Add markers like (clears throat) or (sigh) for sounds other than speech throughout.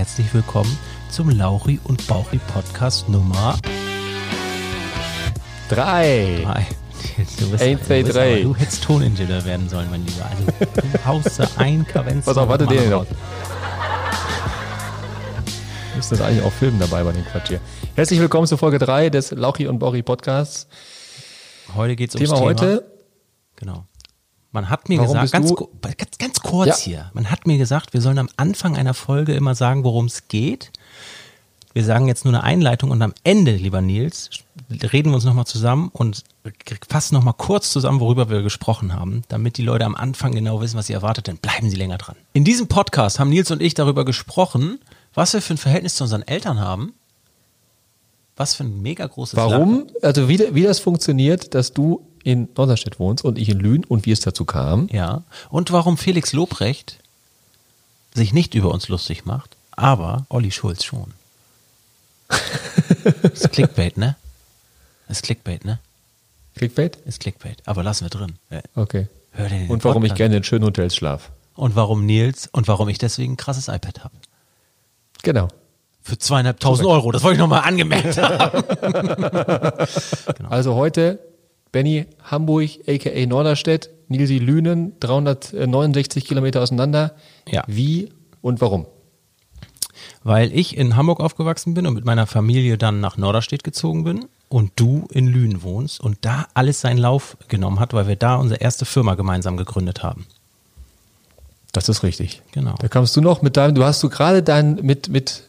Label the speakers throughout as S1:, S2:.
S1: herzlich willkommen zum Lauri und Bauchi Podcast Nummer
S2: Drei.
S1: 3. Du, bist,
S2: Eins, zwei,
S1: du, bist
S2: drei.
S1: aber- du hättest Toningenieur werden sollen, mein Lieber. Also, du haust da ein Kavenz.
S2: Pass auf, warte den noch. Müsste das eigentlich auch filmen dabei bei dem Quatsch hier. Herzlich willkommen zur Folge 3 des Lauchi und Bori Podcasts.
S1: Heute geht es ums
S2: Thema
S1: Thema.
S2: heute,
S1: Genau. Man hat mir
S2: Warum
S1: gesagt, ganz, ganz, ganz kurz
S2: Ja.
S1: hier, man hat mir gesagt, wir sollen am Anfang einer Folge immer sagen, worum es geht. Wir sagen jetzt nur eine Einleitung und am Ende, lieber Nils, reden wir uns nochmal zusammen und fassen nochmal kurz zusammen, worüber wir gesprochen haben, damit die Leute am Anfang genau wissen, was sie erwartet, dann bleiben sie länger dran. In diesem Podcast haben Nils und ich darüber gesprochen, was wir für ein Verhältnis zu unseren Eltern haben. Was für ein mega großes
S2: warum, also wie, wie das funktioniert, dass du in Norderstedt wohnst und ich in Lünen und wie es dazu kam.
S1: Ja. Und warum Felix Lobrecht sich nicht über uns lustig macht, aber Olli Schulz schon. Das (laughs) ist Clickbait, ne? Das ist Clickbait, ne?
S2: Clickbait?
S1: Ist Clickbait. Aber lassen wir drin. Äh,
S2: Okay.
S1: Hör dir den
S2: Und warum ich
S1: Podcast.
S2: gerne in schönen Hotels schlaf.
S1: Und warum Nils und warum ich deswegen ein krasses iPad habe.
S2: Genau.
S1: Für zweieinhalbtausend Euro. Das wollte ich nochmal angemerkt haben. (laughs)
S2: Also heute Benny Hamburg, aka Norderstedt, Nilsi Lünen, 369 Kilometer auseinander.
S1: Ja.
S2: Wie und warum?
S1: Weil ich in Hamburg aufgewachsen bin und mit meiner Familie dann nach Norderstedt gezogen bin und du in Lünen wohnst und da alles seinen Lauf genommen hat, weil wir da unsere erste Firma gemeinsam gegründet haben.
S2: Das ist richtig.
S1: Genau.
S2: Da kamst du noch mit deinem, du hast du gerade dein, mit, mit,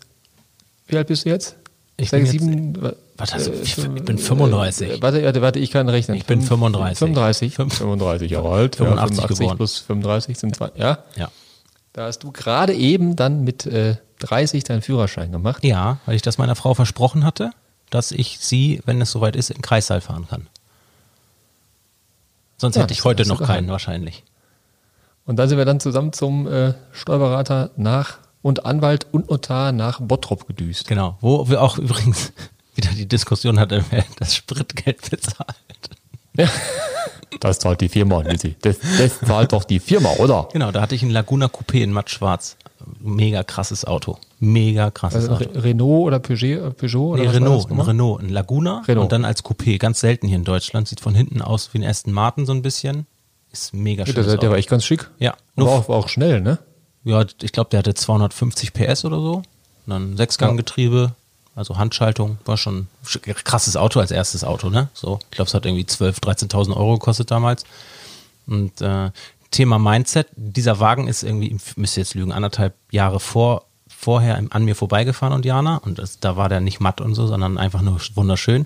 S2: wie alt bist du jetzt?
S1: Ich
S2: Sechs,
S1: bin jetzt-
S2: sieben, wa-
S1: Was hast du?
S2: äh,
S1: Ich bin 35.
S2: Äh, warte, warte, warte, ich kann rechnen.
S1: Ich bin
S2: Fünf-
S1: 35.
S2: 35.
S1: Fünf-
S2: 35 Jahre alt.
S1: 85
S2: ja, 85
S1: geboren.
S2: plus 35 sind zwei, ja.
S1: Ja.
S2: Da hast du gerade eben dann mit äh, 30 deinen Führerschein gemacht.
S1: Ja, weil ich das meiner Frau versprochen hatte, dass ich sie, wenn es soweit ist, in Kreissaal fahren kann. Sonst
S2: Ja,
S1: hätte ich heute noch
S2: geheim.
S1: keinen wahrscheinlich.
S2: Und dann sind wir dann zusammen zum äh, Steuerberater nach und Anwalt und Notar nach Bottrop gedüst.
S1: Genau. Wo wir auch übrigens wieder die Diskussion hatten, wer das Spritgeld bezahlt.
S2: Das zahlt die Firma, Nisi. Das, das zahlt doch die Firma, oder?
S1: Genau, da hatte ich einen Laguna Coupé in matt schwarz. Mega krasses Auto. Mega krasses
S2: Also
S1: Auto.
S2: Re Renault oder Peugeot, äh, Peugeot oder
S1: Nee,
S2: was war
S1: Renault, ein? Renault, ein Laguna
S2: Renault.
S1: und dann als Coupé. Ganz selten hier in Deutschland. Sieht von hinten aus wie ein Aston Martin so ein bisschen. Ist mega
S2: Ja,
S1: schön.
S2: der, der war echt ganz schick.
S1: Ja,
S2: War
S1: nur
S2: auch, war auch schnell, ne?
S1: Ja, ich glaube, der hatte 250 PS oder so. Und dann Sechsganggetriebe, also Handschaltung, war schon ein krasses Auto als erstes Auto, ne? So, ich glaube, es hat irgendwie 12.000, 13.000 Euro gekostet damals. Und äh, Thema Mindset, dieser Wagen ist irgendwie, müsst ihr jetzt lügen, anderthalb Jahre vor, vorher an mir vorbeigefahren und Jana. Und das, da war der nicht matt und so, sondern einfach nur wunderschön.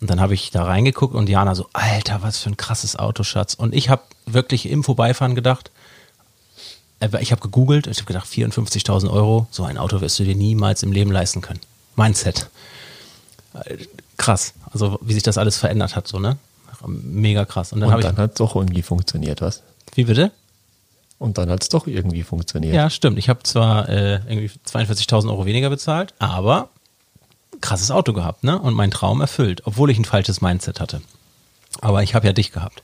S1: Und dann habe ich da reingeguckt und Jana so, Alter, was für ein krasses Auto, Schatz. Und ich habe wirklich im Vorbeifahren gedacht, äh, ich habe gegoogelt, ich habe gedacht, 54.000 Euro, so ein Auto wirst du dir niemals im Leben leisten können. Mindset. Krass, also wie sich das alles verändert hat, so, ne? Mega krass. Und dann
S2: Und dann hat es doch irgendwie funktioniert, was?
S1: wie bitte?
S2: Und dann hat es doch irgendwie funktioniert.
S1: Ja, stimmt. Ich habe zwar äh, irgendwie 42.000 Euro weniger bezahlt, aber krasses Auto gehabt, ne? Und meinen Traum erfüllt, obwohl ich ein falsches Mindset hatte. Aber ich habe ja dich gehabt.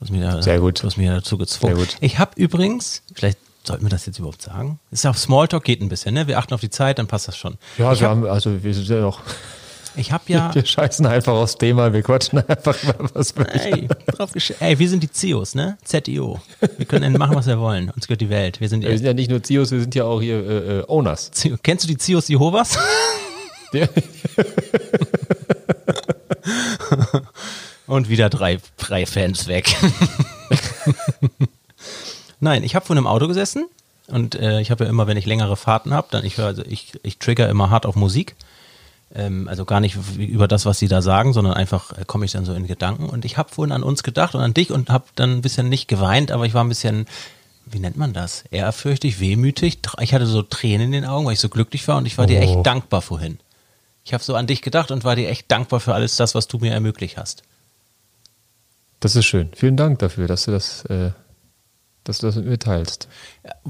S1: Hast mich da,
S2: Sehr gut.
S1: Mich ja dazu gezwungen.
S2: Sehr gut.
S1: Ich habe übrigens, vielleicht sollten wir das jetzt überhaupt sagen. Ist ja auf Smalltalk geht ein bisschen, ne? Wir achten auf die Zeit, dann passt das schon.
S2: Ja,
S1: ich
S2: wir
S1: habe
S2: haben, also wir sind ja auch,
S1: ich hab ja (laughs)
S2: wir scheißen einfach aufs Thema, wir quatschen einfach über was wir
S1: Ey, drauf Ey, wir sind die CEOs, ne? ZIO. Wir können machen, was wir wollen. Uns gehört die Welt. Wir sind
S2: Wir sind ja nicht nur CEOs, wir sind ja auch hier äh, äh, Owners.
S1: CEO. Kennst du die CEOs Jehovas? (laughs)
S2: Ja.
S1: Und wieder drei, drei Fans weg. (laughs) Nein, ich habe vor einem Auto gesessen und äh, ich habe ja immer, wenn ich längere Fahrten habe, dann ich höre, also ich, ich trigger immer hart auf Musik. Ähm, also gar nicht über das, was sie da sagen, sondern einfach äh, komme ich dann so in Gedanken. Und ich habe vorhin an uns gedacht und an dich und habe dann ein bisschen nicht geweint, aber ich war ein bisschen, wie nennt man das? Ehrfürchtig, wehmütig. Ich hatte so Tränen in den Augen, weil ich so glücklich war und ich war dir
S2: Oh.
S1: echt dankbar vorhin. Ich habe so an dich gedacht und war dir echt dankbar für alles das, was du mir ermöglicht hast.
S2: Das ist schön. Vielen Dank dafür, dass du das, äh, dass du das mit mir teilst.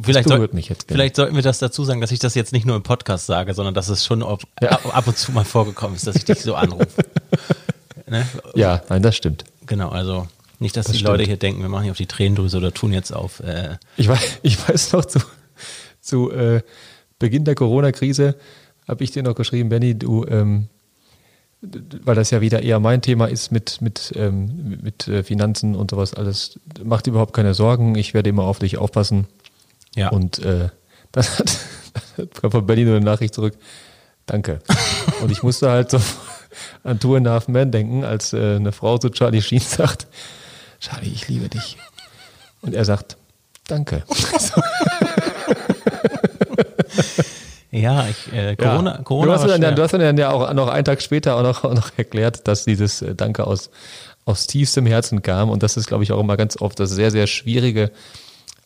S1: Vielleicht,
S2: berührt
S1: soll,
S2: mich jetzt, Ben.
S1: vielleicht sollten wir das dazu sagen, dass ich das jetzt nicht nur im Podcast sage, sondern dass es schon ab,
S2: Ja.
S1: ab, ab und zu mal vorgekommen ist, dass ich dich so anrufe. (laughs) ne?
S2: Ja, nein, das stimmt.
S1: Genau, also nicht, dass
S2: Das
S1: die
S2: stimmt.
S1: Leute hier denken, wir machen hier auf die Tränendrüse oder tun jetzt auf. Äh,
S2: Ich weiß, ich weiß noch zu, zu äh, Beginn der Corona-Krise habe ich dir noch geschrieben, Benny, du, ähm, weil das ja wieder eher mein Thema ist mit, mit, ähm, mit äh, Finanzen und sowas alles. Macht überhaupt keine Sorgen, ich werde immer auf dich aufpassen.
S1: Ja.
S2: Und äh, (laughs) das hat, kam von nur eine Nachricht zurück. Danke. Und ich musste halt so (laughs) an Two and a Half Men denken, als äh, eine Frau zu Charlie Sheen sagt, Charlie, ich liebe dich. Und er sagt, danke. (laughs)
S1: Ja, ich, äh, Corona,
S2: ja.
S1: Corona
S2: du, hast dann, du hast dann ja auch noch einen Tag später auch noch, auch noch erklärt, dass dieses äh, Danke aus, aus tiefstem Herzen kam. Und das ist, glaube ich, auch immer ganz oft das sehr, sehr Schwierige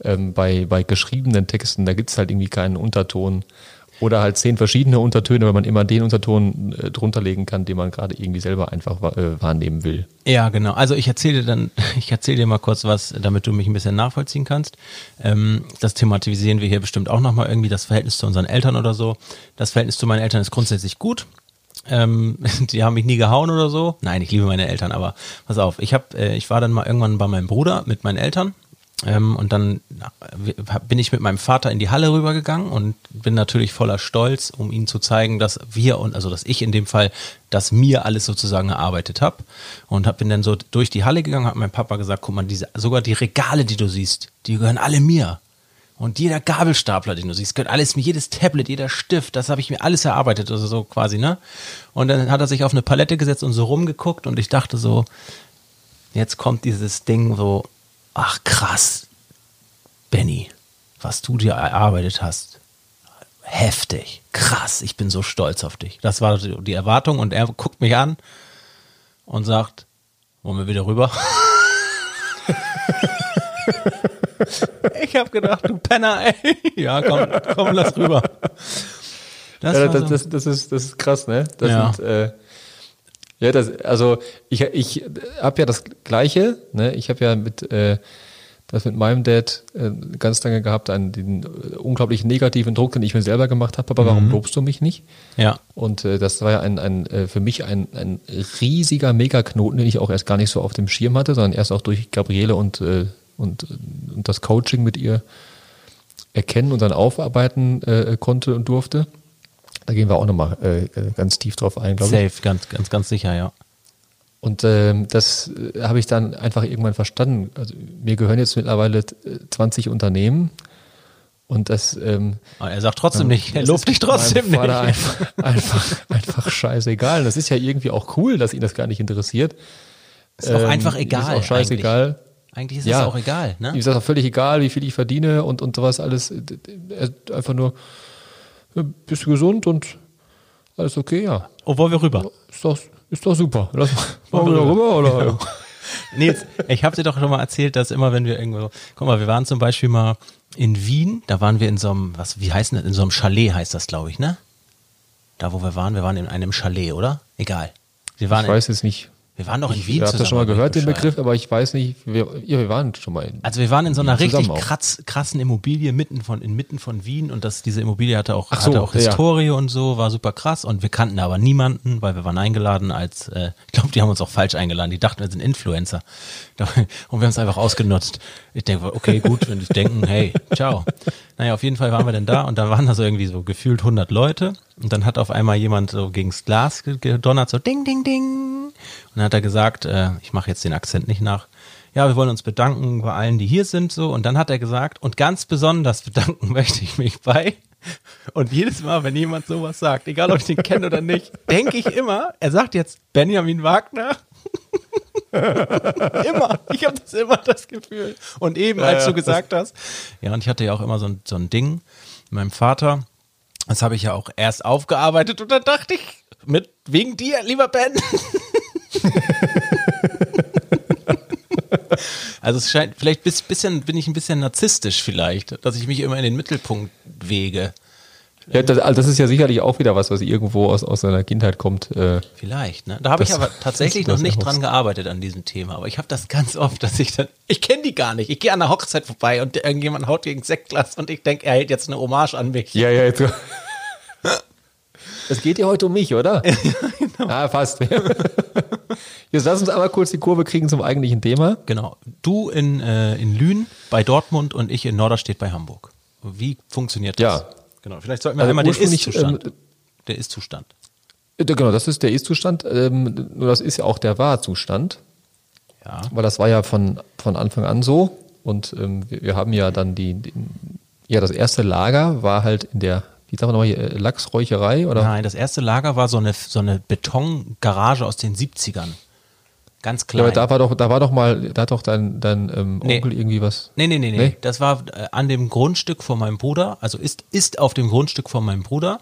S2: ähm, bei, bei geschriebenen Texten. Da gibt es halt irgendwie keinen Unterton oder halt zehn verschiedene Untertöne, weil man immer den Unterton äh, drunter legen kann, den man gerade irgendwie selber einfach äh, wahrnehmen will.
S1: Ja, genau. Also ich erzähle dir dann, (laughs) ich erzähle dir mal kurz was, damit du mich ein bisschen nachvollziehen kannst. Ähm, das thematisieren wir hier bestimmt auch nochmal irgendwie, das Verhältnis zu unseren Eltern oder so. Das Verhältnis zu meinen Eltern ist grundsätzlich gut. Ähm, (laughs) die haben mich nie gehauen oder so. Nein, ich liebe meine Eltern, aber pass auf, ich hab, äh, ich war dann mal irgendwann bei meinem Bruder mit meinen Eltern. Ähm, und dann äh, bin ich mit meinem Vater in die Halle rübergegangen und bin natürlich voller Stolz, um ihnen zu zeigen, dass wir und also dass ich in dem Fall, dass mir alles sozusagen erarbeitet habe und hab, bin dann so durch die Halle gegangen, hat mein Papa gesagt, guck mal, diese sogar die Regale, die du siehst, die gehören alle mir. Und jeder Gabelstapler, den du siehst, gehört alles mir, jedes Tablet, jeder Stift, das habe ich mir alles erarbeitet, also so quasi, ne? Und dann hat er sich auf eine Palette gesetzt und so rumgeguckt und ich dachte so, jetzt kommt dieses Ding so, ach krass, Benny, was du dir erarbeitet hast. Heftig, krass, ich bin so stolz auf dich. Das war die Erwartung und er guckt mich an und sagt, wollen wir wieder rüber? (laughs) ich habe gedacht, du Penner, ey. Ja, komm, komm, lass rüber. Das
S2: ja, das,
S1: so-
S2: das, das, ist, das ist krass, ne? Das
S1: Ja.
S2: sind, äh, ja, das, also ich, ich habe ja das Gleiche, ne? Ich habe ja mit äh, das mit meinem Dad äh, ganz lange gehabt, einen den unglaublich negativen Druck, den ich mir selber gemacht habe. Papa,
S1: Mhm.
S2: warum lobst du mich nicht?
S1: ja,
S2: Und äh, das war ja ein, ein äh, für mich ein, ein riesiger Megaknoten, den ich auch erst gar nicht so auf dem Schirm hatte, sondern erst auch durch Gabriele und, äh, und, und das Coaching mit ihr erkennen und dann aufarbeiten äh, konnte und durfte. Da gehen wir auch nochmal äh, äh, ganz tief drauf ein, glaube ich.
S1: safe, ganz, ganz, ganz sicher, ja.
S2: Und ähm, das äh, habe ich dann einfach irgendwann verstanden. Also mir gehören jetzt mittlerweile äh, 20 Unternehmen und das ähm,
S1: er sagt trotzdem nicht, er lobt dich trotzdem nicht.
S2: Einfach, einfach, einfach scheißegal. Das ist ja irgendwie auch cool, dass ihn das gar nicht interessiert.
S1: Ist doch
S2: Ähm,
S1: einfach
S2: ihm
S1: egal.
S2: Ist auch scheißegal.
S1: Eigentlich ist
S2: Ja.
S1: es auch egal, ne?
S2: Ihm ist das auch völlig egal, wie viel ich verdiene und, und sowas alles. Einfach nur, bist du gesund und alles okay, ja.
S1: Oh, wollen wir rüber?
S2: Ist doch, ist doch super. Lass (laughs) wollen wir da rüber oder? (laughs)
S1: Nils, ich habe dir doch schon mal erzählt, dass immer, wenn wir irgendwo, guck mal, wir waren zum Beispiel mal in Wien, da waren wir in so einem, was, wie heißt das? In so einem Chalet heißt das, glaube ich, ne? Da, wo wir waren, wir waren in einem Chalet, oder? Egal. Wir waren,
S2: Ich weiß jetzt nicht.
S1: Wir waren doch in
S2: Ich
S1: Wien
S2: habe das schon mal gehört, den. Begriff, aber ich weiß nicht, wir, ja, wir waren schon mal in.
S1: Also wir waren in so einer richtig kratz, krassen Immobilie mitten von inmitten von Wien und das diese Immobilie hatte auch
S2: so,
S1: hatte auch
S2: ja.
S1: Historie und so, war super krass und wir kannten aber niemanden, weil wir waren eingeladen als äh, ich glaube, die haben uns auch falsch eingeladen. Die dachten, wir sind Influencer. (laughs) Und wir haben es einfach ausgenutzt. Ich denke, okay, gut, wenn die denken, hey, ciao. Naja, auf jeden Fall waren wir dann da und da waren da so irgendwie so gefühlt 100 Leute und dann hat auf einmal jemand so gegens Glas ge- gedonnert, so ding, ding, ding. Dann hat er gesagt, äh, ich mache jetzt den Akzent nicht nach, ja, wir wollen uns bedanken bei allen, die hier sind, so. Und dann hat er gesagt, und ganz besonders bedanken (laughs) möchte ich mich bei. Und jedes Mal, wenn jemand sowas sagt, egal ob ich den kenne oder nicht, denke ich immer, er sagt jetzt Benjamin Wagner. (laughs) immer. Ich habe das immer das Gefühl. Und eben, als
S2: ja,
S1: du gesagt hast, ja, und ich hatte ja auch immer so ein, so ein Ding mit meinem Vater. Das habe ich ja auch erst aufgearbeitet und dann dachte ich, mit wegen dir, lieber Ben. (laughs) (laughs) Also es scheint, vielleicht bis, bisschen, bin ich ein bisschen narzisstisch vielleicht, dass ich mich immer in den Mittelpunkt wege.
S2: Ja, das, also das ist ja sicherlich auch wieder was, was irgendwo aus, aus seiner Kindheit kommt. Äh,
S1: Vielleicht, ne? Da habe ich aber (laughs) tatsächlich noch nicht dran gearbeitet an diesem Thema. Aber ich habe das ganz oft, dass ich dann, ich kenne die gar nicht. Ich gehe an der Hochzeit vorbei und irgendjemand haut gegen Sektglas und ich denke, er hält jetzt eine Hommage an mich.
S2: ja, ja, jetzt. (laughs) Es geht ja heute um mich, oder? Genau. Ah, fast. (laughs) Jetzt lass uns aber kurz die Kurve kriegen zum eigentlichen Thema.
S1: Genau. Du in, äh, in Lünen bei Dortmund und ich in Norderstedt bei Hamburg. Wie funktioniert das?
S2: Ja.
S1: Genau, vielleicht sollten wir
S2: Also
S1: einmal den Ist-Zustand.
S2: ähm,
S1: der Ist-Zustand.
S2: Äh, Genau, das ist der Ist-Zustand. Ähm, nur das ist ja auch der Wahrzustand.
S1: Ja.
S2: Weil das war ja von, von Anfang an so. Und ähm, wir, wir haben ja dann die, die, ja, das erste Lager war halt in der, wie sagen nochmal, hier, äh, Lachsräucherei oder?
S1: Nein, das erste Lager war so eine, so eine Betongarage aus den 70ern. Ganz
S2: Ja,
S1: klein.
S2: aber da war doch, da war doch mal, da hat doch dein, dein ähm,
S1: Nee.
S2: Onkel irgendwie was.
S1: Nee, nee, nee, nee.
S2: Nee?
S1: Das war äh, an dem Grundstück von meinem Bruder, also ist, ist auf dem Grundstück von meinem Bruder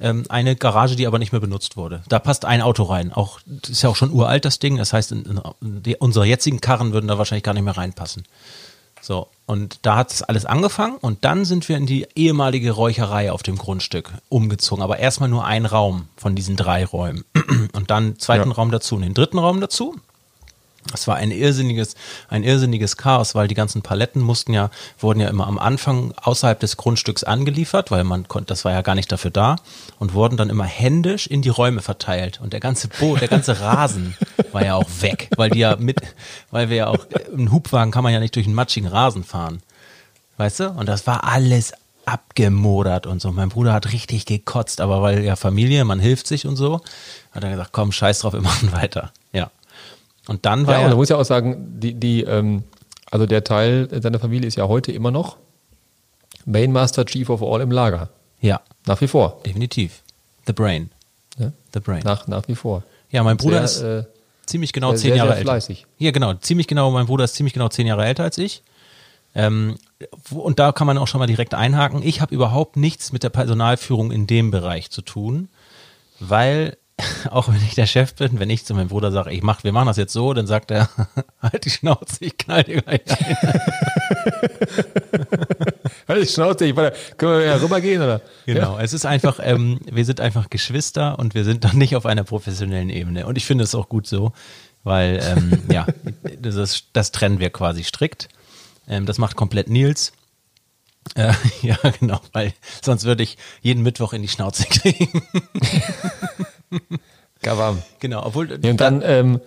S1: ähm, eine Garage, die aber nicht mehr benutzt wurde. Da passt ein Auto rein. Auch, das ist ja auch schon uralt, das Ding. Das heißt, in, in die, unsere jetzigen Karren würden da wahrscheinlich gar nicht mehr reinpassen. So, und da hat es alles angefangen und dann sind wir in die ehemalige Räucherei auf dem Grundstück umgezogen. Aber erstmal nur ein Raum von diesen drei Räumen. (clears throat) Und dann zweiten
S2: Ja.
S1: Raum dazu und den dritten Raum dazu. Das war ein irrsinniges, ein irrsinniges Chaos, weil die ganzen Paletten mussten ja, wurden ja immer am Anfang außerhalb des Grundstücks angeliefert, weil man konnte, das war ja gar nicht dafür da und wurden dann immer händisch in die Räume verteilt. Und der ganze Bo, der ganze Rasen (laughs) war ja auch weg, weil die ja mit, weil wir ja auch, im Hubwagen kann man ja nicht durch einen matschigen Rasen fahren. Weißt du? Und das war alles abgemodert und so. Mein Bruder hat richtig gekotzt, aber weil ja Familie, man hilft sich und so, hat er gesagt, komm, scheiß drauf, wir machen weiter. Ja. Und dann war
S2: Ja,
S1: ja,
S2: und man muss ja auch sagen, die, die, ähm, also der Teil deiner Familie ist ja heute immer noch Mainmaster Chief of All im Lager.
S1: ja,
S2: Nach wie vor.
S1: definitiv. The Brain.
S2: Ja?
S1: The Brain.
S2: Nach, nach wie vor.
S1: ja, mein Bruder ist
S2: Sehr, äh,
S1: ziemlich genau
S2: sehr,
S1: zehn
S2: sehr,
S1: Jahre
S2: sehr
S1: älter.
S2: fleißig.
S1: Ja, genau, ziemlich genau, mein Bruder ist ziemlich genau zehn Jahre älter als ich. Ähm, und da kann man auch schon mal direkt einhaken. Ich habe überhaupt nichts mit der Personalführung in dem Bereich zu tun, weil (laughs) auch wenn ich der Chef bin, wenn ich zu meinem Bruder sage, ich mach, wir machen das jetzt so, dann sagt er, (laughs) halt die Schnauze, ich knall dir gleich ein. (laughs)
S2: Halt die Schnauze, ich war, können wir ja rübergehen, oder?
S1: Genau, es ist einfach, ähm, wir sind einfach Geschwister und wir sind dann nicht auf einer professionellen Ebene. Und ich finde es auch gut so, weil, ähm, ja, das, ist, das trennen wir quasi strikt. Ähm, das macht komplett Nils. Äh, (laughs) ja, genau, weil sonst würde ich jeden Mittwoch in die Schnauze (laughs) kriegen.
S2: Gar warm.
S1: genau, obwohl.
S2: Ja, und dann, ähm,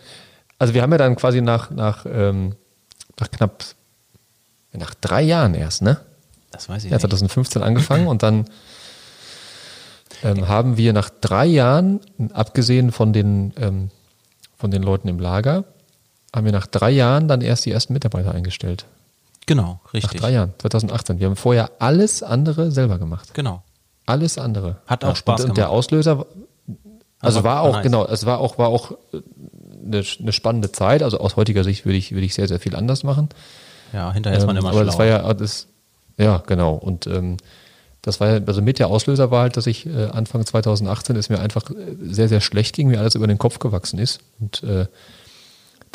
S2: also wir haben ja dann quasi nach, nach, ähm, nach knapp, nach drei Jahren erst, ne?
S1: das weiß ich
S2: Ja,
S1: nicht.
S2: 2015 angefangen und dann (laughs) ähm, haben wir nach drei Jahren, abgesehen von den, ähm, von den Leuten im Lager, haben wir nach drei Jahren dann erst die ersten Mitarbeiter eingestellt.
S1: Genau,
S2: Nach
S1: richtig.
S2: drei Jahren, 2018. Wir haben vorher alles andere selber gemacht.
S1: Genau.
S2: Alles andere.
S1: Hat auch Spaß
S2: und, und der
S1: gemacht.
S2: Auslöser, also war
S1: war
S2: auch,
S1: nice.
S2: genau, es war auch, war auch äh, eine, eine spannende Zeit. Also aus heutiger Sicht würde ich, würde ich sehr, sehr viel anders machen.
S1: Ja, hinterher ist man
S2: Ähm,
S1: immer
S2: aber
S1: schlau.
S2: das war ja, das, ja, genau. Und ähm, das war ja, also mit der Auslöser war halt, dass ich äh, Anfang 2018 es mir einfach äh, sehr, sehr schlecht ging, mir alles über den Kopf gewachsen ist. Und äh,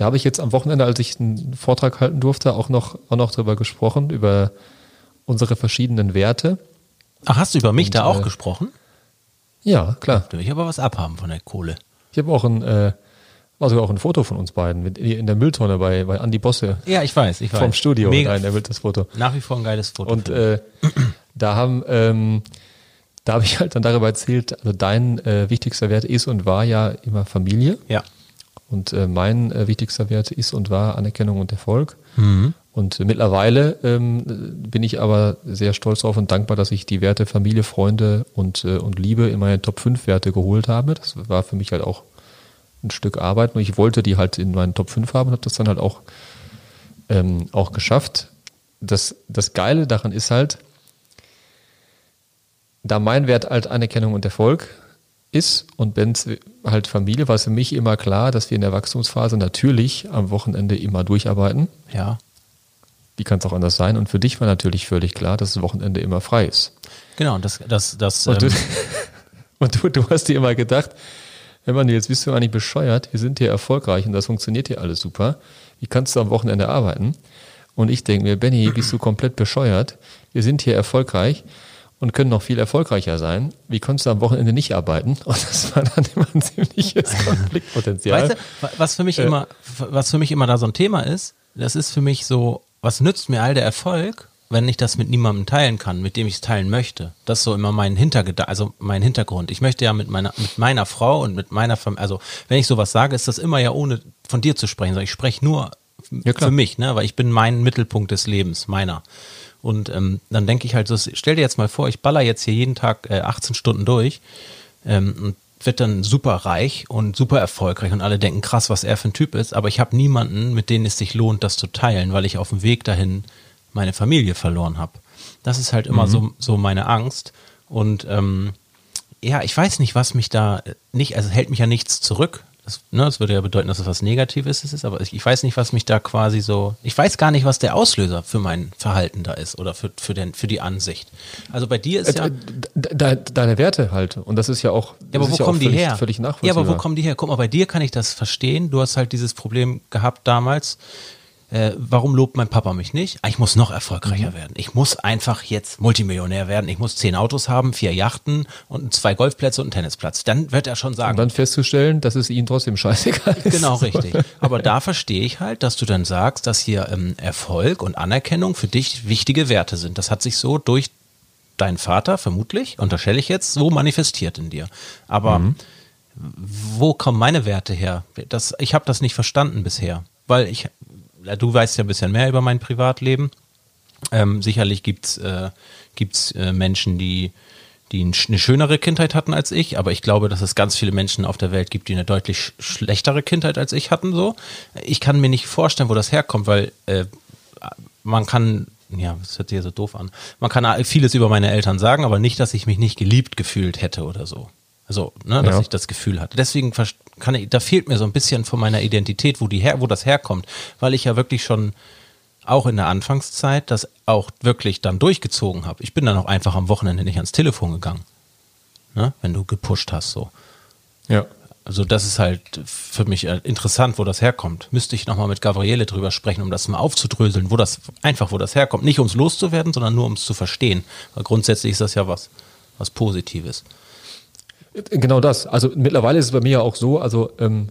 S2: da habe ich jetzt am Wochenende, als ich einen Vortrag halten durfte, auch noch, auch noch drüber gesprochen, über unsere verschiedenen Werte.
S1: Ach, hast du über mich
S2: Und,
S1: da auch
S2: äh,
S1: gesprochen?
S2: Ja, klar.
S1: Da will ich aber was abhaben von der Kohle.
S2: Ich habe auch ein, äh, sogar auch ein Foto von uns beiden mit, in der Mülltonne bei, bei Andi Bosse
S1: Ja, ich weiß, ich weiß.
S2: vom Studio.
S1: Mega,
S2: Nein, er will das Foto.
S1: nach wie vor ein geiles Foto.
S2: Und äh, da haben, ähm, da habe ich halt dann darüber erzählt, also dein äh, wichtigster Wert ist und war ja immer Familie.
S1: ja.
S2: Und äh, mein äh, wichtigster Wert ist und war Anerkennung und Erfolg. Und äh, mittlerweile ähm, bin ich aber sehr stolz darauf und dankbar, dass ich die Werte Familie, Freunde und, äh, und Liebe in meine Top 5 Werte geholt habe. Das war für mich halt auch ein Stück Arbeit. Und ich wollte die halt in meinen Top 5 haben und habe das dann halt auch, ähm, auch geschafft. Das, das Geile daran ist halt, da mein Wert halt Anerkennung und Erfolg ist und Ben's halt Familie, war es für mich immer klar, dass wir in der Wachstumsphase natürlich am Wochenende immer durcharbeiten.
S1: Ja.
S2: Wie kann es auch anders sein? Und für dich war natürlich völlig klar, dass das Wochenende immer frei ist.
S1: Genau, und das, das, das,
S2: Und, du,
S1: ähm, (laughs)
S2: und du, du hast dir immer gedacht, wenn man jetzt bist du eigentlich bescheuert, wir sind hier erfolgreich und das funktioniert hier alles super. Wie kannst du am Wochenende arbeiten? Und ich denke mir, Benny, bist du komplett bescheuert? Wir sind hier erfolgreich und können noch viel erfolgreicher sein. Wie kannst du am Wochenende nicht arbeiten? (laughs) Und das war dann immer ein ziemliches (laughs) Konfliktpotenzial.
S1: Weißt du, wa- was für mich immer, was für mich immer da so ein Thema ist, das ist für mich so, was nützt mir all der Erfolg, wenn ich das mit niemandem teilen kann, mit dem ich es teilen möchte. Das ist so immer mein Hintergedanke, also mein Hintergrund. Ich möchte ja mit meiner, mit meiner Frau und mit meiner Familie, also wenn ich sowas sage, ist das immer ja ohne von dir zu sprechen, sondern ich spreche nur
S2: Ja,
S1: für mich, ne, weil ich bin mein Mittelpunkt des Lebens, meiner. Und ähm, dann denke ich halt so, stell dir jetzt mal vor, ich baller jetzt hier jeden Tag äh, 18 Stunden durch ähm, und wird dann super reich und super erfolgreich und alle denken krass, was er für ein Typ ist, aber ich habe niemanden, mit dem es sich lohnt, das zu teilen, weil ich auf dem Weg dahin meine Familie verloren habe. Das ist halt immer mhm. so, so meine Angst. Und ähm, ja, ich weiß nicht, was mich da nicht, also hält mich ja nichts zurück. Das, ne, das würde ja bedeuten, dass es was Negatives ist, aber ich, ich weiß nicht, was mich da quasi so, ich weiß gar nicht, was der Auslöser für mein Verhalten da ist oder für, für, den, für die Ansicht. Also bei dir ist äh, ja.
S2: De, deine Werte halt. Und das ist ja auch.
S1: Ja, aber wo kommen die
S2: völlig,
S1: her?
S2: Völlig nachvollziehbar.
S1: Ja, aber wo kommen die her? Guck mal, bei dir kann ich das verstehen. Du hast halt dieses Problem gehabt damals äh, warum lobt mein Papa mich nicht? Ah, ich muss noch erfolgreicher mhm. werden. Ich muss einfach jetzt Multimillionär werden. Ich muss zehn Autos haben, vier Yachten und zwei Golfplätze und einen Tennisplatz. Dann wird er schon sagen. Und
S2: dann festzustellen, dass es ihnen trotzdem scheißegal ist.
S1: Genau, richtig. (laughs) Aber da verstehe ich halt, dass du dann sagst, dass hier ähm, Erfolg und Anerkennung für dich wichtige Werte sind. Das hat sich so durch deinen Vater vermutlich, unterstelle ich jetzt, so manifestiert in dir. Aber mhm. wo kommen meine Werte her? Das, ich habe das nicht verstanden bisher, weil ich du weißt ja ein bisschen mehr über mein Privatleben. Ähm, sicherlich gibt's äh, gibt's äh, Menschen, die die eine schönere Kindheit hatten als ich, aber ich glaube, dass es ganz viele Menschen auf der Welt gibt, die eine deutlich schlechtere Kindheit als ich hatten. So, ich kann mir nicht vorstellen, wo das herkommt, weil äh, man kann, ja, das hört sich ja so doof an. Man kann vieles über meine Eltern sagen, aber nicht, dass ich mich nicht geliebt gefühlt hätte oder so. Also, ne, dass ja. ich das Gefühl hatte. Deswegen kann ich, da fehlt mir so ein bisschen von meiner Identität, wo die her, wo das herkommt, weil ich ja wirklich schon auch in der Anfangszeit das auch wirklich dann durchgezogen habe. Ich bin dann auch einfach am Wochenende nicht ans Telefon gegangen, ne, wenn du gepusht hast so.
S2: Ja.
S1: Also das ist halt für mich äh, interessant, wo das herkommt. Müsste ich nochmal mit Gabriele drüber sprechen, um das mal aufzudröseln, wo das einfach, wo das herkommt. Nicht ums loszuwerden, sondern nur ums zu verstehen. Weil grundsätzlich ist das ja was, was Positives.
S2: Genau das. Also mittlerweile ist es bei mir ja auch so, also ähm,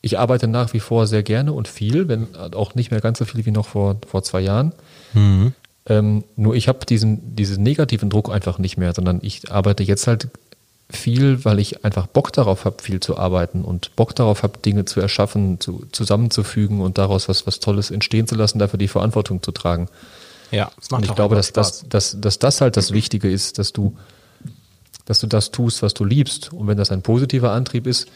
S2: ich arbeite nach wie vor sehr gerne und viel, wenn auch nicht mehr ganz so viel wie noch vor, vor zwei Jahren. Mhm. Ähm, nur ich habe diesen, diesen negativen Druck einfach nicht mehr, sondern ich arbeite jetzt halt viel, weil ich einfach Bock darauf habe, viel zu arbeiten und Bock darauf habe, Dinge zu erschaffen, zu, zusammenzufügen und daraus was, was Tolles entstehen zu lassen, dafür die Verantwortung zu tragen.
S1: Ja,
S2: das macht und ich glaube, dass das, dass, dass das halt das Wichtige ist, dass du dass du das tust, was du liebst. Und wenn das ein positiver Antrieb ist,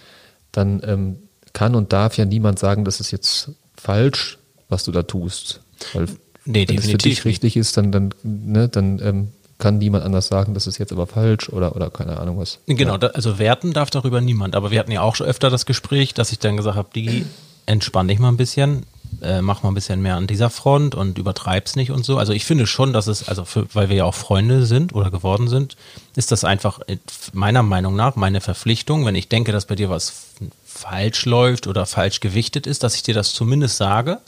S2: dann ähm, kann und darf ja niemand sagen, das ist jetzt falsch, was du da tust. Weil nee, wenn es für dich richtig ist, dann, dann, ne, dann ähm, kann niemand anders sagen, das ist jetzt aber falsch oder, oder keine Ahnung was.
S1: Genau, ja. da, also werten darf darüber niemand. Aber wir hatten ja auch schon öfter das Gespräch, dass ich dann gesagt habe, die entspann dich mal ein bisschen äh, mach mal ein bisschen mehr an dieser Front und übertreib's nicht und so. Also ich finde schon, dass es, also für, weil wir ja auch Freunde sind oder geworden sind, ist das einfach äh, meiner Meinung nach meine Verpflichtung, wenn ich denke, dass bei dir was falsch läuft oder falsch gewichtet ist, dass ich dir das zumindest sage,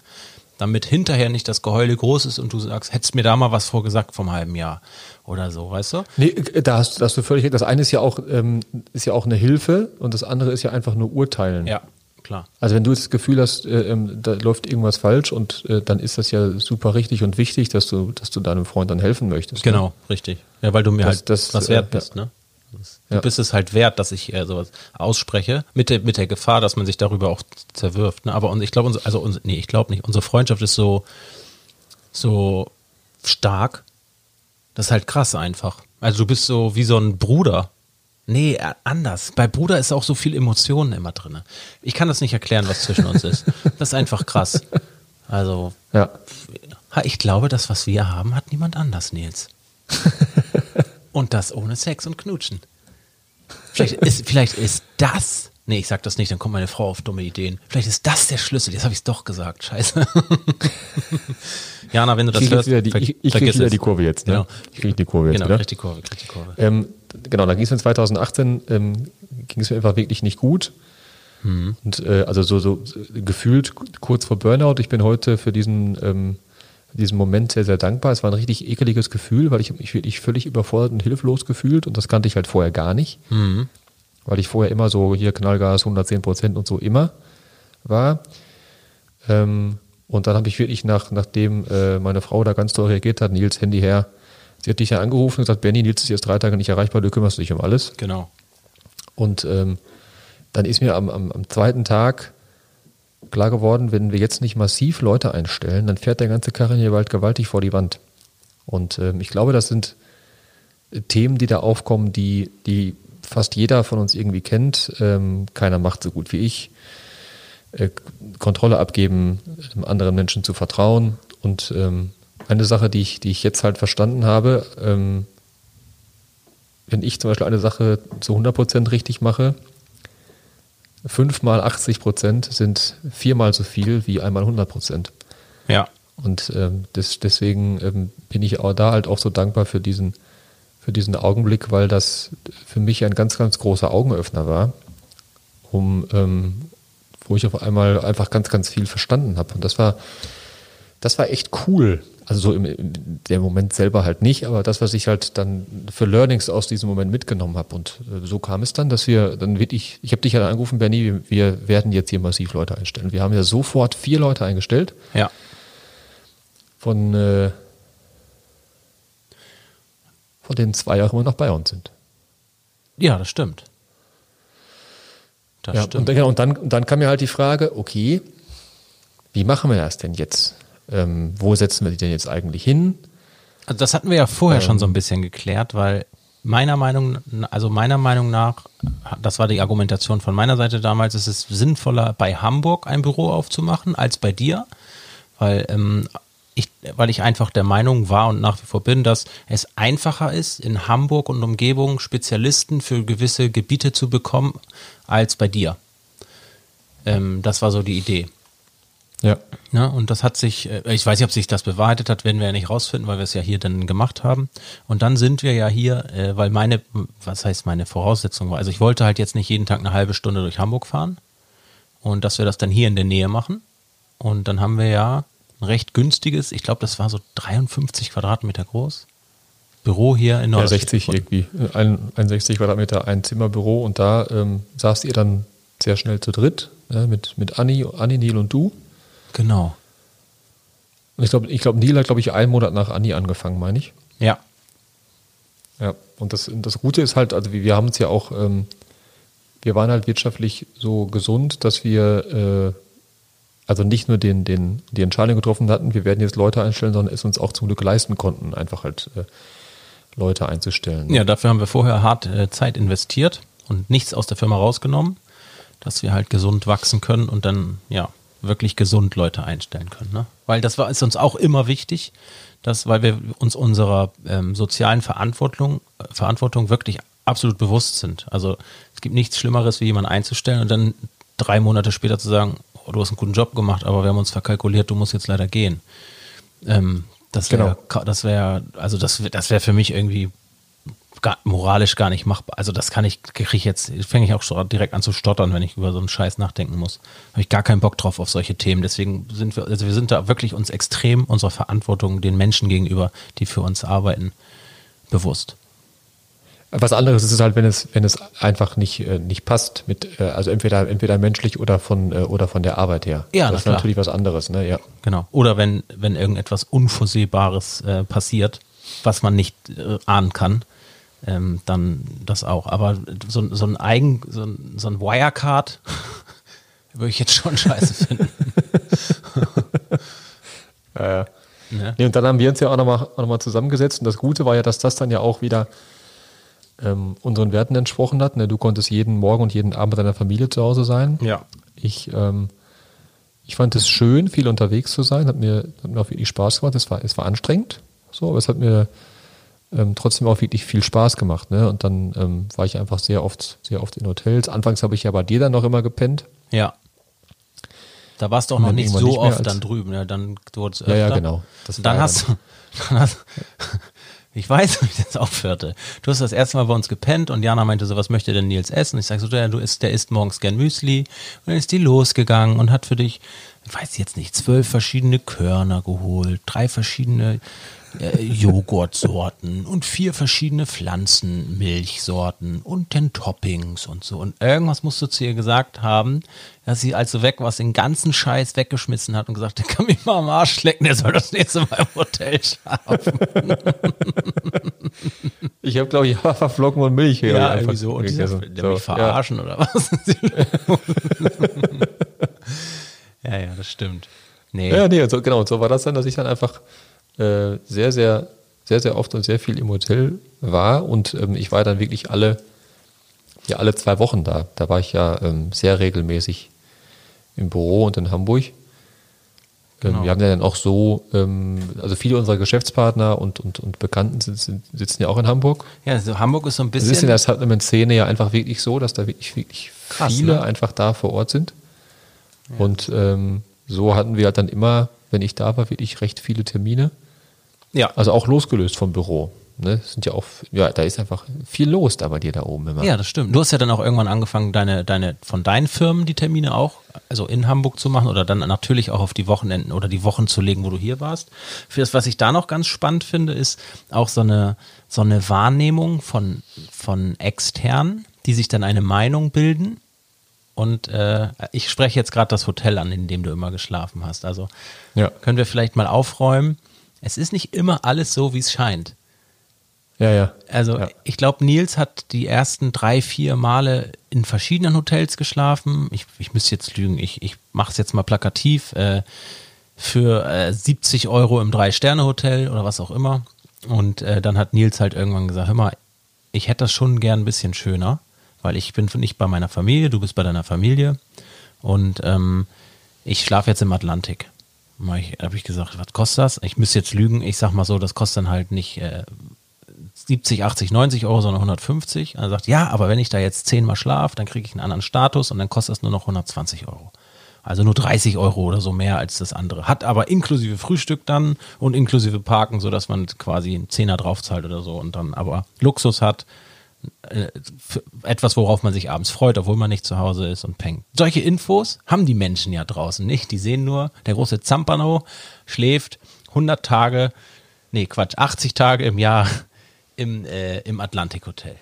S1: damit hinterher nicht das Geheule groß ist und du sagst, hättest mir da mal was vorgesagt vom halben Jahr oder so, weißt du?
S2: Nee, äh, da hast, da hast du völlig recht. Das eine ist ja auch, ähm, ist ja auch eine Hilfe und das andere ist ja einfach nur Urteilen.
S1: Ja klar.
S2: Also wenn du das Gefühl hast, äh, ähm, da läuft irgendwas falsch und äh, dann ist das ja super richtig und wichtig, dass du, dass du deinem Freund dann helfen möchtest.
S1: Ne? Genau, ne? richtig. Ja, weil du mir das, halt das, was wert äh, bist, ja. ne? Du ja. bist es halt wert, dass ich äh, sowas ausspreche, mit der, mit der Gefahr, dass man sich darüber auch zerwirft. Ne? Aber ich glaube, also nee, ich glaube nicht. Unsere Freundschaft ist so, so stark. Das ist halt krass einfach. Also du bist so wie so ein Bruder. Nee, äh, anders. Bei Bruder ist auch so viel Emotionen immer drin. Ich kann das nicht erklären, was zwischen uns ist. Das ist einfach krass. Also, ja. ich glaube, das, was wir haben, hat niemand anders, Nils. (laughs) und das ohne Sex und Knutschen. Vielleicht ist, vielleicht ist das. Nee, ich sag das nicht, dann kommt meine Frau auf dumme Ideen. Vielleicht ist das der Schlüssel. Jetzt habe ich es doch gesagt. Scheiße. (laughs) Jana, wenn du das
S2: ich
S1: hörst,
S2: wieder die, ich, ich kriege wieder die Kurve jetzt. Ne?
S1: Genau.
S2: Ich kriege die Kurve jetzt.
S1: Genau, krieg die Kurve, krieg die Kurve. Ähm,
S2: genau, da ging es mir 2018, ähm, ging es mir einfach wirklich nicht gut. Mhm. Und äh, also so, so gefühlt kurz vor Burnout. Ich bin heute für diesen, ähm, diesen Moment sehr, sehr dankbar. Es war ein richtig ekeliges Gefühl, weil ich mich wirklich völlig überfordert und hilflos gefühlt und das kannte ich halt vorher gar nicht. Mhm. Weil ich vorher immer so hier Knallgas 110 Prozent und so immer war. Ähm, und dann habe ich wirklich nach, nachdem äh, meine Frau da ganz toll reagiert hat, Nils Handy her, Sie hat dich ja angerufen und gesagt, Benny, Nils ist jetzt drei Tage nicht erreichbar, du kümmerst dich um alles.
S1: Genau.
S2: Und ähm, dann ist mir am, am, am zweiten Tag klar geworden, wenn wir jetzt nicht massiv Leute einstellen, dann fährt der ganze Karren hier bald gewaltig vor die Wand. Und ähm, ich glaube, das sind Themen, die da aufkommen, die, die fast jeder von uns irgendwie kennt. Ähm, keiner macht so gut wie ich. Äh, Kontrolle abgeben, anderen Menschen zu vertrauen. Und ähm, eine Sache, die ich, die ich jetzt halt verstanden habe, ähm, wenn ich zum Beispiel eine Sache zu 100% richtig mache, 5 mal 80% sind viermal so viel wie einmal 100%
S1: Ja.
S2: Und ähm, das, deswegen ähm, bin ich auch da halt auch so dankbar für diesen, für diesen Augenblick, weil das für mich ein ganz, ganz großer Augenöffner war, um, ähm, wo ich auf einmal einfach ganz, ganz viel verstanden habe. Und das war, das war echt cool. Also so im, im der Moment selber halt nicht, aber das, was ich halt dann für Learnings aus diesem Moment mitgenommen habe. Und äh, so kam es dann, dass wir dann wirklich, ich habe dich ja angerufen, Bernie, wir, wir werden jetzt hier massiv Leute einstellen. Wir haben ja sofort vier Leute eingestellt.
S1: Ja.
S2: Von, äh, von denen zwei auch immer noch bei uns sind.
S1: Ja, das stimmt.
S2: Das ja, stimmt. Und, und, dann, und dann kam mir halt die Frage, okay, wie machen wir das denn jetzt? Ähm, wo setzen wir die denn jetzt eigentlich hin?
S1: Also das hatten wir ja vorher ähm, schon so ein bisschen geklärt, weil meiner Meinung, also meiner Meinung nach, das war die Argumentation von meiner Seite damals, ist es sinnvoller, bei Hamburg ein Büro aufzumachen als bei dir, weil ähm, ich, weil ich einfach der Meinung war und nach wie vor bin, dass es einfacher ist, in Hamburg und Umgebung Spezialisten für gewisse Gebiete zu bekommen, als bei dir. Ähm, das war so die Idee.
S2: Ja.
S1: ja. Und das hat sich, äh, ich weiß nicht, ob sich das bewahrheitet hat, werden wir ja nicht rausfinden, weil wir es ja hier dann gemacht haben. Und dann sind wir ja hier, äh, weil meine, was heißt meine Voraussetzung war, also ich wollte halt jetzt nicht jeden Tag eine halbe Stunde durch Hamburg fahren und dass wir das dann hier in der Nähe machen. Und dann haben wir ja ein recht günstiges, ich glaube, das war so 53 Quadratmeter groß. Büro hier in
S2: Nord. Ja, 60 irgendwie. Ein, ein 60 Quadratmeter, ein Zimmerbüro und da ähm, saßt ihr dann sehr schnell zu dritt äh, mit, mit Anni, Anni, Neil und du.
S1: Genau.
S2: Ich glaube, ich glaub, Neil hat, glaube ich, einen Monat nach Anni angefangen, meine ich.
S1: Ja.
S2: Ja, und das, das Gute ist halt, also wir haben es ja auch, ähm, wir waren halt wirtschaftlich so gesund, dass wir äh, also nicht nur den, den, die Entscheidung getroffen hatten, wir werden jetzt Leute einstellen, sondern es uns auch zum Glück leisten konnten, einfach halt äh, Leute einzustellen.
S1: Ja, dafür haben wir vorher hart äh, Zeit investiert und nichts aus der Firma rausgenommen, dass wir halt gesund wachsen können und dann, ja, wirklich gesund Leute einstellen können. Ne? Weil das war ist uns auch immer wichtig, dass, weil wir uns unserer ähm, sozialen Verantwortung, Verantwortung wirklich absolut bewusst sind. Also es gibt nichts Schlimmeres, wie jemanden einzustellen und dann drei Monate später zu sagen, oh, du hast einen guten Job gemacht, aber wir haben uns verkalkuliert, du musst jetzt leider gehen. Ähm, das wäre, genau. das wäre, also das, das wäre für mich irgendwie gar, moralisch gar nicht machbar. Also das kann ich, kriege ich jetzt, fange ich auch schon direkt an zu stottern, wenn ich über so einen Scheiß nachdenken muss. Habe ich gar keinen Bock drauf auf solche Themen. Deswegen sind wir, also wir sind da wirklich uns extrem unserer Verantwortung den Menschen gegenüber, die für uns arbeiten, bewusst.
S2: Was anderes ist es halt, wenn es, wenn es einfach nicht, äh, nicht passt mit, äh, also entweder, entweder menschlich oder von, äh, oder von der Arbeit her.
S1: Ja,
S2: das ist natürlich was anderes, ne, ja.
S1: Genau. Oder wenn, wenn irgendetwas Unvorsehbares äh, passiert, was man nicht äh, ahnen kann, ähm, dann das auch. Aber so, so ein Eigen, so ein, so ein Wirecard (laughs) würde ich jetzt schon (laughs) scheiße finden. (laughs)
S2: ja, ja. ja. Nee, und dann haben wir uns ja auch nochmal noch mal zusammengesetzt und das Gute war ja, dass das dann ja auch wieder ähm, unseren Werten entsprochen hat. Ne? Du konntest jeden Morgen und jeden Abend mit deiner Familie zu Hause sein.
S1: Ja.
S2: Ich, ähm, ich fand es schön, viel unterwegs zu sein. Hat mir, hat mir auch wirklich Spaß gemacht. Es war, es war anstrengend, so, aber es hat mir ähm, trotzdem auch wirklich viel Spaß gemacht. Ne? Und dann ähm, war ich einfach sehr oft, sehr oft in Hotels. Anfangs habe ich ja bei dir dann noch immer gepennt.
S1: Ja. Da warst du auch noch nicht so nicht oft dann drüben, ne? dann
S2: wurde Ja, ja, genau.
S1: Das dann, (laughs) hast du, dann hast ich weiß, (laughs) wie das aufhörte. Du hast das erste Mal bei uns gepennt und Jana meinte so, was möchte denn Nils essen? Und ich sage so, der, du isst, der isst morgens gern Müsli. Und dann ist die losgegangen und hat für dich, ich weiß jetzt nicht, zwölf verschiedene Körner geholt, drei verschiedene äh, Joghurtsorten und vier verschiedene Pflanzenmilchsorten und den Toppings und so. Und irgendwas musst du zu ihr gesagt haben, dass sie also weg was den ganzen Scheiß weggeschmissen hat und gesagt, der kann mich mal am Arsch lecken, der soll das nächste Mal im Hotel schlafen.
S2: ich habe, glaube ich, (laughs) Haferflocken und Milch
S1: hier. Ja, irgendwie so. Und die so, mich verarschen ja. oder was? (laughs) ja, ja, das stimmt.
S2: Nee. Ja, nee, so, genau. Und so war das dann, dass ich dann einfach äh, sehr, sehr, sehr, sehr oft und sehr viel im Hotel war und ähm, ich war dann wirklich alle, ja, alle zwei Wochen da. Da war ich ja ähm, sehr regelmäßig im Büro und in Hamburg. Ähm,
S1: Genau.
S2: Wir haben ja dann auch so, ähm, also viele unserer Geschäftspartner und, und, und Bekannten sitzen, sitzen ja auch in Hamburg.
S1: Ja, also Hamburg ist so ein
S2: Es ist in
S1: bisschen.
S2: der Supplement-Szene ja einfach wirklich so, dass da wirklich, wirklich
S1: Krass,
S2: viele
S1: ne?
S2: einfach da vor Ort sind. Und ähm, so hatten wir halt dann immer, wenn ich da war, wirklich recht viele Termine.
S1: Ja.
S2: Also auch losgelöst vom Büro. Ne? Sind ja auch, ja, da ist einfach viel los da bei dir da oben immer.
S1: Ja, das stimmt. Du hast ja dann auch irgendwann angefangen, deine, deine, von deinen Firmen die Termine auch, also in Hamburg zu machen oder dann natürlich auch auf die Wochenenden oder die Wochen zu legen, wo du hier warst. Für das, was ich da noch ganz spannend finde, ist auch so eine, so eine Wahrnehmung von, von externen, die sich dann eine Meinung bilden. Und äh, ich spreche jetzt gerade das Hotel an, in dem du immer geschlafen hast. Also
S2: Ja.
S1: können wir vielleicht mal aufräumen. Es ist nicht immer alles so, wie es scheint.
S2: ja. ja.
S1: Also
S2: Ja.
S1: ich glaube, Nils hat die ersten drei, vier Male in verschiedenen Hotels geschlafen. Ich, ich müsste jetzt lügen, ich, ich mache es jetzt mal plakativ. Äh, für äh, 70 Euro im Drei-Sterne-Hotel oder was auch immer. Und äh, dann hat Nils halt irgendwann gesagt, hör mal, ich hätte das schon gern ein bisschen schöner, weil ich bin nicht bei meiner Familie, du bist bei deiner Familie. Und ähm, ich schlafe jetzt im Atlantik. Habe ich gesagt, was kostet das? Ich müsste jetzt lügen, ich sag mal so, das kostet dann halt nicht äh, 70, 80, 90 Euro, sondern 150. Und er sagt, ja, aber wenn ich da jetzt zehnmal schlafe, dann kriege ich einen anderen Status und dann kostet das nur noch 120 Euro. Also nur 30 Euro oder so mehr als das andere. Hat aber inklusive Frühstück dann und inklusive Parken, sodass man quasi einen Zehner draufzahlt oder so und dann aber Luxus hat. Äh, Etwas, worauf man sich abends freut, obwohl man nicht zu Hause ist und pengt. Solche Infos haben die Menschen ja draußen nicht. Die sehen nur, der große Zampano schläft 100 Tage, nee, Quatsch, 80 Tage im Jahr im, äh, im Atlantik-Hotel.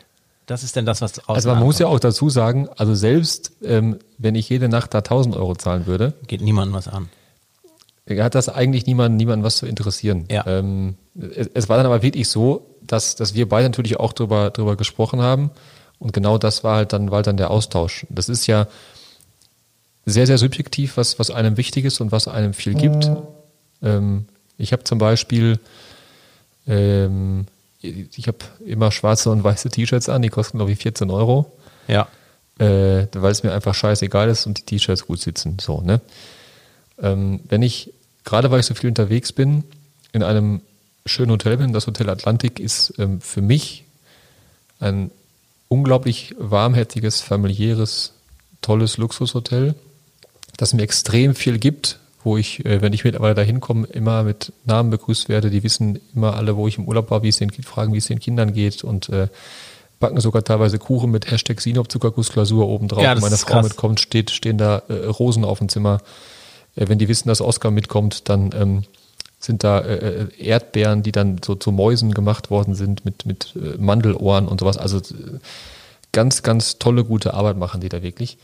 S1: Das ist denn das, was draußen
S2: Also man muss ja auch dazu sagen, also selbst ähm, wenn ich jede Nacht da 1000 Euro zahlen würde,
S1: Geht niemandem was an.
S2: Hat das eigentlich niemanden, niemanden was zu interessieren.
S1: Ja.
S2: Ähm, es, es war dann aber wirklich so, dass, dass wir beide natürlich auch drüber, drüber gesprochen haben. Und genau das war halt dann, war halt dann der Austausch. Das ist ja sehr, sehr subjektiv, was, was einem wichtig ist und was einem viel gibt. Ähm, ich habe zum Beispiel, ähm, ich habe immer schwarze und weiße T-Shirts an, die kosten, glaube ich, 14 Euro
S1: Ja.
S2: äh, weil es mir einfach scheißegal ist und die T-Shirts gut sitzen. So, ne? Ähm, wenn ich, gerade weil ich so viel unterwegs bin, in einem schönen Hotel bin, das Hotel Atlantik ist ähm, für mich ein unglaublich warmherziges, familiäres, tolles Luxushotel, das mir extrem viel gibt, wo ich, äh, wenn ich mittlerweile da hinkomme, immer mit Namen begrüßt werde. Die wissen immer alle, wo ich im Urlaub war, wie es den, fragen, wie es den Kindern geht und äh, backen sogar teilweise Kuchen mit Hashtag Sinop Zuckergussglasur oben drauf.
S1: Ja,
S2: meine Frau mitkommt, steht, stehen da äh, Rosen auf dem Zimmer. Äh, wenn die wissen, dass Oskar mitkommt, dann ähm, sind da äh, äh, Erdbeeren, die dann so zu Mäusen gemacht worden sind mit, mit äh, Mandelohren und sowas. Also äh, ganz, ganz tolle, gute Arbeit machen die da wirklich.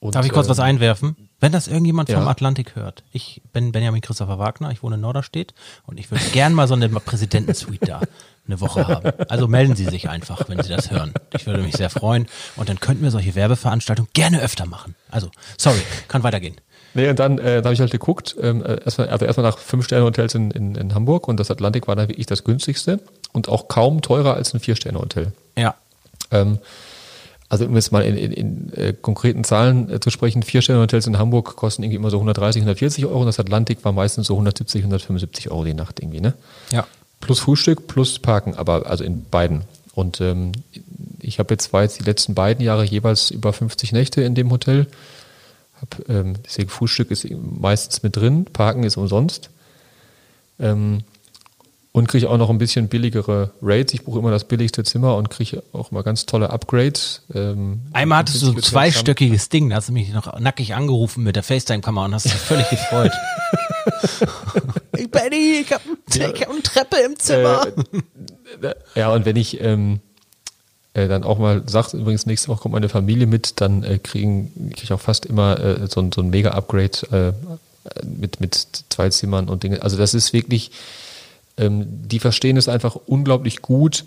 S2: Und,
S1: Darf ich kurz
S2: ähm,
S1: was einwerfen? Wenn das irgendjemand vom
S2: ja.
S1: Atlantik hört, ich bin Benjamin Christopher Wagner, ich wohne in Norderstedt und ich würde gern mal so eine Präsidentensuite da (laughs) eine Woche haben. Also melden Sie sich einfach, wenn Sie das hören. Ich würde mich sehr freuen und dann könnten wir solche Werbeveranstaltungen gerne öfter machen. Also, sorry, kann weitergehen.
S2: Nee, und dann äh, da habe ich halt geguckt, ähm, äh, erstmal, also erstmal nach Fünf-Sterne-Hotels in, in, in Hamburg und das Atlantik war dann wirklich das günstigste und auch kaum teurer als ein Vier-Sterne-Hotel.
S1: Ja.
S2: Ähm, also um jetzt mal in, in, in äh, konkreten Zahlen äh, zu sprechen, Vier-Sterne-Hotels in Hamburg kosten irgendwie immer so 130, 140 Euro und das Atlantik war meistens so 170, 175 Euro die Nacht irgendwie, ne?
S1: Ja.
S2: Plus Frühstück, plus Parken, aber also in beiden. Und ähm, ich habe jetzt war jetzt die letzten beiden Jahre jeweils über 50 Nächte in dem Hotel. Hab, ähm, deswegen Frühstück ist meistens mit drin, Parken ist umsonst. Ähm, und kriege auch noch ein bisschen billigere Rates. Ich buche immer das billigste Zimmer und kriege auch mal ganz tolle Upgrades. Ähm,
S1: Einmal hattest du so ein zweistöckiges Ding, da hast du mich noch nackig angerufen mit der FaceTime-Kamera und hast dich völlig gefreut. (laughs) (laughs) hey Benny, ich habe hab eine Treppe im Zimmer.
S2: Äh, Ja, und wenn ich ähm, äh, dann auch mal sagt, übrigens nächste Woche kommt meine Familie mit, dann äh, kriegen kriege ich auch fast immer äh, so, ein- so ein Mega-Upgrade äh, mit, mit zwei Zimmern und Dinge. Also das ist wirklich, ähm, die verstehen es einfach unglaublich gut,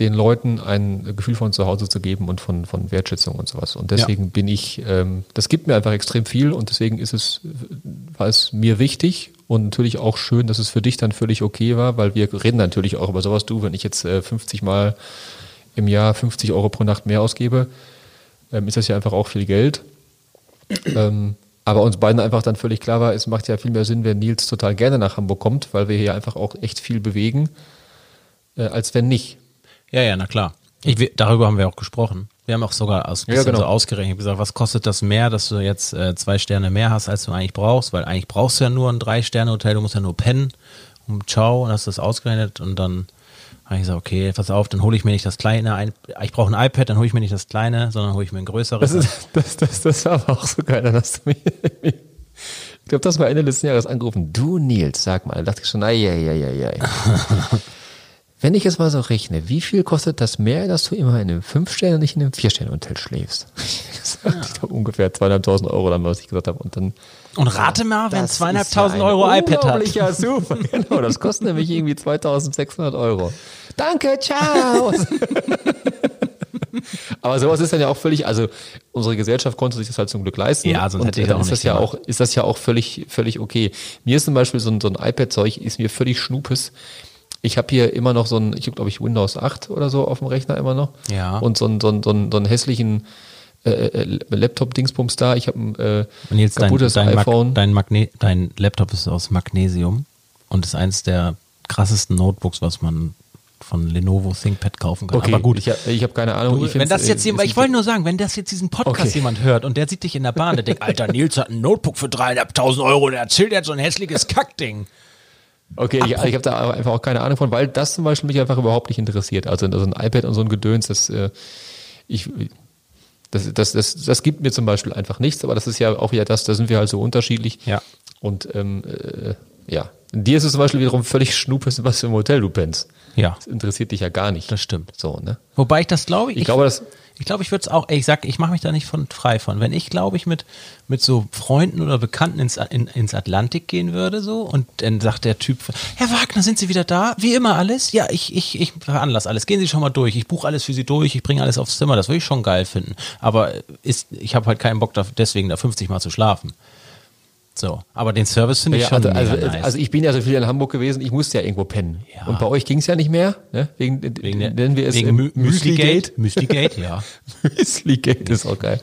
S2: den Leuten ein Gefühl von zu Hause zu geben und von, von Wertschätzung und sowas. Und deswegen bin ich, ähm, das gibt mir einfach extrem viel und deswegen ist es, war es mir wichtig Und natürlich auch schön, dass es für dich dann völlig okay war, weil wir reden natürlich auch über sowas. Du, wenn ich jetzt äh, 50 Mal im Jahr 50 Euro pro Nacht mehr ausgebe, ähm, ist das ja einfach auch viel Geld. ähm, aber uns beiden einfach dann völlig klar war, es macht ja viel mehr Sinn, wenn Nils total gerne nach Hamburg kommt, weil wir hier einfach auch echt viel bewegen, äh, als wenn nicht.
S1: Ja, ja, na klar. Ich, darüber haben wir auch gesprochen. Wir haben auch sogar aus,
S2: Ja, genau.
S1: so ausgerechnet, gesagt, was kostet das mehr, dass du jetzt äh, zwei Sterne mehr hast, als du eigentlich brauchst, weil eigentlich brauchst du ja nur ein Drei-Sterne-Hotel, du musst ja nur pennen, um ciao, und hast das ausgerechnet und dann habe ich gesagt, okay, pass auf, dann hole ich mir nicht das kleine, ein, ich brauche ein iPad, dann hole ich mir nicht das kleine, sondern hole ich mir ein größeres.
S2: Das, ist, (laughs) das, das, das war aber auch so geil. Dann hast du mich, (laughs) ich glaube, das war Ende letzten Jahres angerufen. Du Nils, sag mal. Da dachte ich schon, ei, ei, ei, ei, ei. Wenn ich jetzt mal so rechne, wie viel kostet das mehr, dass du immer in einem Fünf-Sterne und nicht in einem Vier-Sterne-Hotel schläfst? (laughs) Ich glaube ungefähr zweieinhalbtausend Euro, dann, was ich gesagt habe. Und dann
S1: und rate mal, wenn
S2: Das
S1: zweieinhalbtausend
S2: ist ja ein
S1: Euro iPad hat.
S2: unglaublicher Super, (laughs) genau. Das kostet nämlich irgendwie 2600 Euro. Danke, ciao. (laughs) Aber sowas ist dann ja auch völlig, also unsere Gesellschaft konnte sich das halt zum Glück leisten.
S1: Ja, sonst
S2: und
S1: hätte ich
S2: dann
S1: auch
S2: ist das ja
S1: gemacht.
S2: auch, ist das ja auch völlig, völlig okay. Mir ist zum Beispiel so ein, so ein iPad-Zeug, ist mir völlig schnupes. Ich habe hier immer noch so ein, ich habe glaube ich Windows 8 oder so auf dem Rechner immer noch.
S1: Ja.
S2: Und so einen, so einen, so einen, so einen hässlichen äh, äh, Laptop-Dingsbums da. Ich habe ein äh,
S1: Und jetzt dein,
S2: kaputtes
S1: dein, Mag,
S2: iPhone.
S1: dein, Magne dein Laptop ist aus Magnesium und ist eines der krassesten Notebooks, was man von Lenovo ThinkPad kaufen kann.
S2: Okay,
S1: Aber gut,
S2: ich habe ich hab keine Ahnung.
S1: Du,
S2: ich
S1: wenn das jetzt
S2: äh,
S1: jemand, ich wollte nur sagen, wenn das jetzt diesen Podcast
S2: Okay.
S1: jemand hört und der sieht dich in der Bahn, der denkt, (laughs) Alter, Nils hat ein Notebook für dreieinhalbtausend Euro und er erzählt jetzt so ein hässliches Kackding.
S2: Okay, ich, ich habe da einfach auch keine Ahnung von, weil das zum Beispiel mich einfach überhaupt nicht interessiert. Also, also ein iPad und so ein Gedöns, das, äh, ich, das, das, das, das gibt mir zum Beispiel einfach nichts, aber das ist ja auch wieder das, da sind wir halt so unterschiedlich.
S1: Ja.
S2: Und ähm, äh, ja, dir ist es zum Beispiel wiederum völlig schnuppe, in was für ein Hotel du pennst.
S1: Ja,
S2: Das interessiert dich ja gar nicht.
S1: das stimmt.
S2: So, ne?
S1: Wobei ich das glaube, ich,
S2: Ich glaube, das,
S1: ich glaube, ich würde es auch, ich sag, ich mache mich da nicht von frei von. Wenn ich, glaube ich, mit, mit so Freunden oder Bekannten ins, in, ins Atlantik gehen würde, so, und dann sagt der Typ, Herr Wagner, sind Sie wieder da? Wie immer alles? Ja, ich, ich, ich veranlasse alles. Gehen Sie schon mal durch. Ich buche alles für Sie durch. Ich bringe alles aufs Zimmer. Das würde ich schon geil finden. Aber ist, ich habe halt keinen Bock, da, deswegen da 50 Mal zu schlafen. So, aber den Service finde ich
S2: ja,
S1: schon
S2: also, also,
S1: nice.
S2: also ich bin ja so viel in Hamburg gewesen, ich musste ja irgendwo pennen.
S1: Ja.
S2: Und bei euch ging es ja nicht mehr, ne? Wegen,
S1: wegen der,
S2: nennen wir es
S1: wegen Mü Müsli-Gate.
S2: Müsli-Gate.
S1: Ja. (laughs)
S2: Müsli-Gate ist auch geil.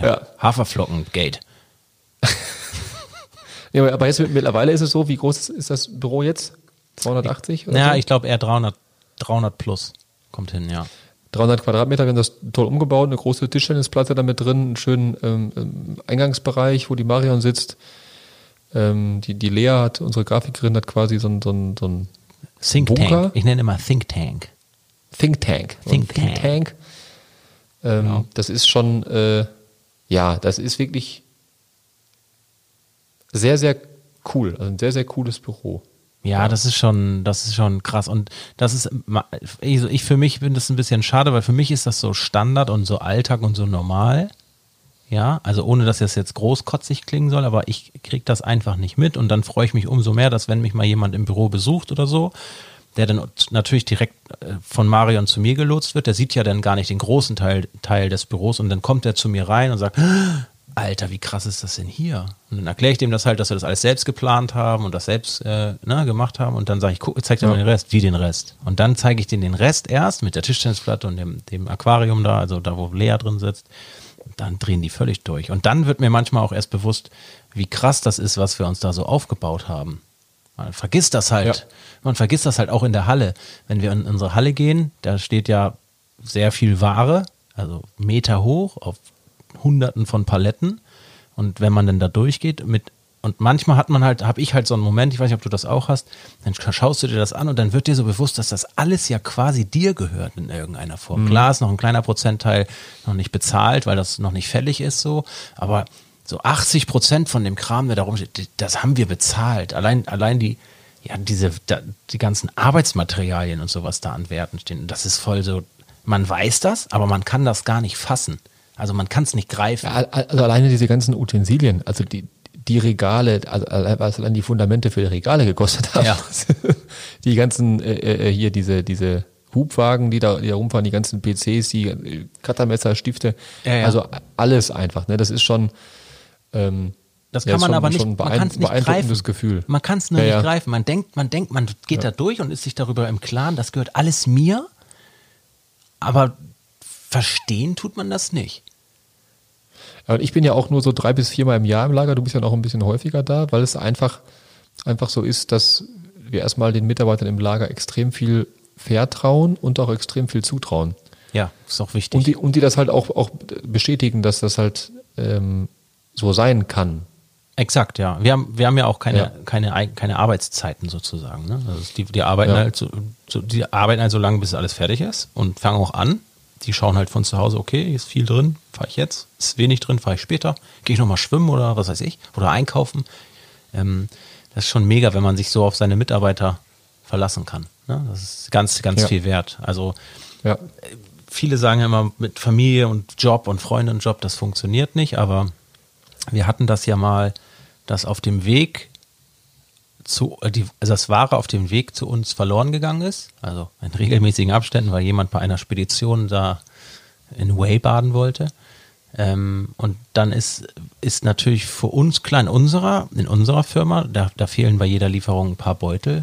S2: Ja.
S1: Haferflocken-Gate. (laughs)
S2: ja. aber jetzt mittlerweile ist es so, wie groß ist das Büro jetzt? 280? Oder
S1: Ja,
S2: so?
S1: ich glaube eher 300, 300 plus. Kommt hin, ja.
S2: 300 Quadratmeter, wir haben das toll umgebaut, eine große Tischtennisplatte damit drin, einen schönen ähm, ähm, Eingangsbereich, wo die Marion sitzt. Ähm, die, die Lea hat, unsere Grafikerin, hat quasi so ein, so ein, so ein
S1: Think
S2: Bunker?
S1: Tank. Ich nenne immer Think Tank.
S2: Think Tank. So ein
S1: Think
S2: Think
S1: Tank.
S2: Tank. Ähm, Das ist schon, äh, ja, das ist wirklich sehr, sehr cool. Also ein sehr, sehr cooles Büro.
S1: Ja, das ist schon, das ist schon krass. Und das ist, also ich für mich bin das ein bisschen schade, weil für mich ist das so Standard und so Alltag und so normal. Ja, also ohne dass das jetzt großkotzig klingen soll, aber ich krieg das einfach nicht mit und dann freue ich mich umso mehr, dass wenn mich mal jemand im Büro besucht oder so, der dann natürlich direkt äh, von Marion zu mir gelotst wird, der sieht ja dann gar nicht den großen Teil, Teil des Büros und dann kommt er zu mir rein und sagt, Alter, wie krass ist das denn hier? Und dann erkläre ich dem das halt, dass wir das alles selbst geplant haben und das selbst äh, ne, gemacht haben. Und dann sage ich, guck, zeig dir mal den Rest. Wie den Rest? Und dann zeige ich denen den Rest erst mit der Tischtennisplatte und dem, dem Aquarium da, also da, wo Lea drin sitzt. Und dann drehen die völlig durch. Und dann wird mir manchmal auch erst bewusst, wie krass das ist, was wir uns da so aufgebaut haben. Man vergisst das halt.
S2: Ja.
S1: Man vergisst das halt auch in der Halle. Wenn wir in unsere Halle gehen, da steht ja sehr viel Ware, also Meter hoch auf Hunderten von Paletten. Und wenn man dann da durchgeht mit und manchmal hat man halt, habe ich halt so einen Moment, ich weiß nicht, ob du das auch hast, dann schaust du dir das an und dann wird dir so bewusst, dass das alles ja quasi dir gehört in irgendeiner Form. Klar ist noch ein kleiner Prozentteil noch nicht bezahlt, weil das noch nicht fällig ist so, aber so 80 Prozent von dem Kram, der da rumsteht, das haben wir bezahlt. Allein, allein die, ja, diese, die ganzen Arbeitsmaterialien und sowas da an Werten stehen. Das ist voll so, man weiß das, aber man kann das gar nicht fassen. Also man kann es nicht greifen.
S2: Ja, also alleine diese ganzen Utensilien, also die, die Regale, also was allein die Fundamente für die Regale gekostet haben.
S1: Ja. (laughs)
S2: Die ganzen, äh, äh, hier diese, diese Hubwagen, die da, die da rumfahren, die ganzen PCs, die äh, Cuttermesser, Stifte,
S1: Ja, ja.
S2: also alles einfach. Ne? Das ist schon, ähm,
S1: Das
S2: Ja,
S1: kann
S2: ist
S1: man
S2: schon-
S1: aber nicht, man kann es nicht
S2: beeindruckendes
S1: greifen.
S2: Gefühl.
S1: Man kann es nur
S2: Ja,
S1: nicht
S2: ja.
S1: greifen. Man denkt, man denkt, man geht da durch und ist sich darüber im Klaren, das gehört alles mir, aber verstehen tut man das nicht.
S2: Und ich bin ja auch nur so drei bis viermal im Jahr im Lager. Du bist ja noch ein bisschen häufiger da, weil es einfach, einfach so ist, dass wir erstmal den Mitarbeitern im Lager extrem viel vertrauen und auch extrem viel zutrauen.
S1: Ja, ist auch wichtig.
S2: Und die, und die das halt auch, auch bestätigen, dass das halt ähm, so sein kann.
S1: Exakt, ja. Wir haben, wir haben ja auch keine,
S2: Ja.
S1: keine, keine Arbeitszeiten sozusagen. Ne? Also die, die arbeiten
S2: Ja.
S1: halt so, so, die arbeiten halt so lange, bis alles fertig ist und fangen auch an. Die schauen halt von zu Hause, okay, ist viel drin, fahre ich jetzt, ist wenig drin, fahre ich später, gehe ich nochmal schwimmen oder was weiß ich, oder einkaufen. Ähm, das ist schon mega, wenn man sich so auf seine Mitarbeiter verlassen kann. Ne? Das ist ganz, ganz
S2: Ja.
S1: viel wert. Also
S2: Ja.
S1: viele sagen ja immer, mit Familie und Job und Freunde und Job, das funktioniert nicht, aber wir hatten das ja mal, dass auf dem Weg zu, äh, die, also das Ware auf dem Weg zu uns verloren gegangen ist, also in regelmäßigen Abständen, weil jemand bei einer Spedition da in Way baden wollte. Ähm, und dann ist, ist natürlich für uns klar, in unserer, in unserer Firma, da, da fehlen bei jeder Lieferung ein paar Beutel.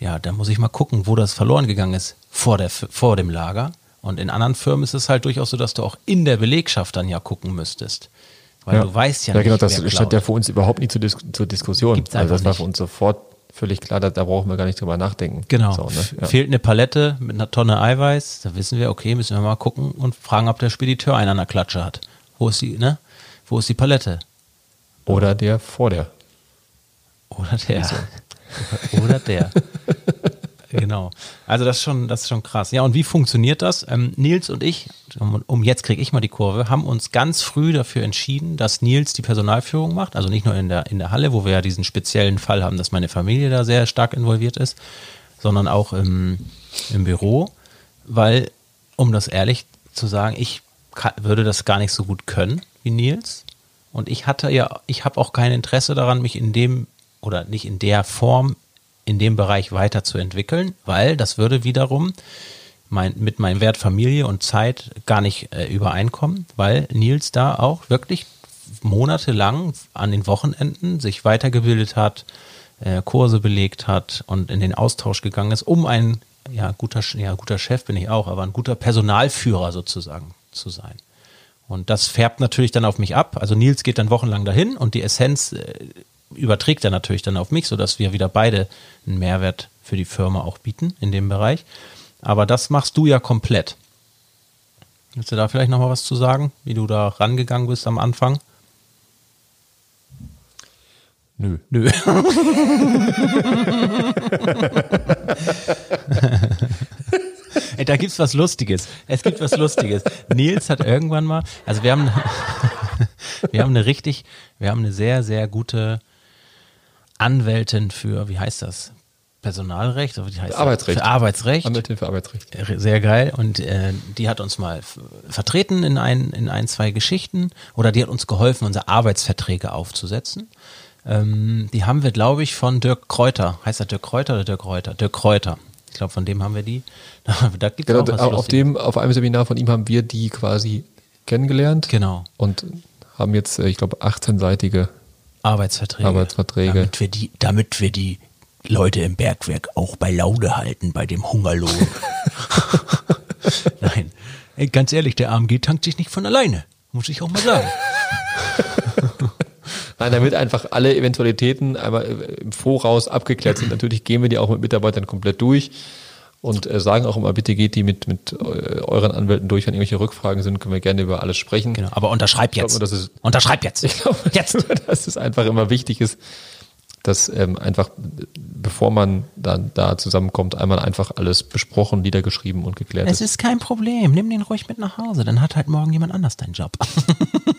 S1: Ja, da muss ich mal gucken, wo das verloren gegangen ist vor, der, vor dem Lager. Und in anderen Firmen ist es halt durchaus so, dass du auch in der Belegschaft dann ja gucken müsstest. Weil du weißt ja,
S2: ja
S1: nicht,
S2: genau, das
S1: wer
S2: stand ja für uns überhaupt nicht zur, Dis zur Diskussion.
S1: Gibt's
S2: also das war für uns sofort völlig klar, da, da brauchen wir gar nicht drüber nachdenken.
S1: Genau.
S2: So, ne? Ja.
S1: Fehlt eine Palette mit einer Tonne Eiweiß, da wissen wir, okay, müssen wir mal gucken und fragen, ob der Spediteur einen an der Klatsche hat. Wo ist die, ne? Wo ist die Palette?
S2: Oder der vor der.
S1: Oder der. (laughs) Oder der. (laughs) genau. Also das ist schon, das ist schon krass. Ja, und wie funktioniert das? Ähm, Nils und ich, um, jetzt kriege ich mal die Kurve, haben uns ganz früh dafür entschieden, dass Nils die Personalführung macht. Also nicht nur in der, in der Halle, wo wir ja diesen speziellen Fall haben, dass meine Familie da sehr stark involviert ist, sondern auch im, im Büro. Weil, um das ehrlich zu sagen, ich würde das gar nicht so gut können wie Nils. Und ich hatte ja, ich habe auch kein Interesse daran, mich in dem oder nicht in der Form in dem Bereich weiterzuentwickeln, weil das würde wiederum mein, mit meinem Wert Familie und Zeit gar nicht äh, übereinkommen, weil Nils da auch wirklich monatelang an den Wochenenden sich weitergebildet hat, äh, Kurse belegt hat und in den Austausch gegangen ist, um ein ja, guter, ja, guter Chef bin ich auch, aber ein guter Personalführer sozusagen zu sein. Und das färbt natürlich dann auf mich ab. Also Nils geht dann wochenlang dahin und die Essenz äh, überträgt er natürlich dann auf mich, sodass wir wieder beide einen Mehrwert für die Firma auch bieten in dem Bereich. Aber das machst du ja komplett. Willst du da vielleicht nochmal was zu sagen, wie du da rangegangen bist am Anfang?
S2: Nö.
S1: Nö. (laughs) Ey, da gibt's was Lustiges. Es gibt was Lustiges. Nils hat irgendwann mal, also wir haben, (laughs) wir haben eine richtig, wir haben eine sehr, sehr gute Anwältin für, wie heißt das? Personalrecht? Oder wie heißt das?
S2: Arbeitsrecht.
S1: Für Arbeitsrecht.
S2: Anwältin für Arbeitsrecht.
S1: Sehr geil. Und äh, die hat uns mal vertreten in ein, in ein, zwei Geschichten oder die hat uns geholfen, unsere Arbeitsverträge aufzusetzen. Ähm, die haben wir, glaube ich, von Dirk Kräuter. Heißt er Dirk Kräuter oder Dirk Kräuter? Dirk Kräuter. Ich glaube, von dem haben wir die. (laughs) da gibt's
S2: Genau,
S1: auch
S2: auf, dem, auf einem Seminar von ihm haben wir die quasi kennengelernt.
S1: Genau.
S2: Und haben jetzt, äh, ich glaube, 18-seitige
S1: Arbeitsverträge.
S2: Arbeitsverträge.
S1: Damit wir die, damit wir die Leute im Bergwerk auch bei Laune halten bei dem Hungerlohn. (laughs) Nein. Ey, ganz ehrlich, der AMG tankt sich nicht von alleine. Muss ich auch mal sagen. (laughs)
S2: Nein, damit einfach alle Eventualitäten einmal äh, im Voraus abgeklärt sind. (clears throat) Natürlich gehen wir die auch mit Mitarbeitern komplett durch und äh, sagen auch immer, bitte geht die mit, mit äh, euren Anwälten durch. Wenn irgendwelche Rückfragen sind, können wir gerne über alles sprechen.
S1: Genau, aber unterschreib jetzt.
S2: glaube, ist-
S1: unterschreib jetzt.
S2: Ich glaube,
S1: Jetzt. (laughs)
S2: dass es einfach immer wichtig ist, dass ähm, einfach, bevor man dann da zusammenkommt, einmal einfach alles besprochen, niedergeschrieben und geklärt
S1: Es
S2: ist.
S1: ist kein Problem. Nimm den ruhig mit nach Hause. Dann hat halt morgen jemand anders deinen Job. (laughs)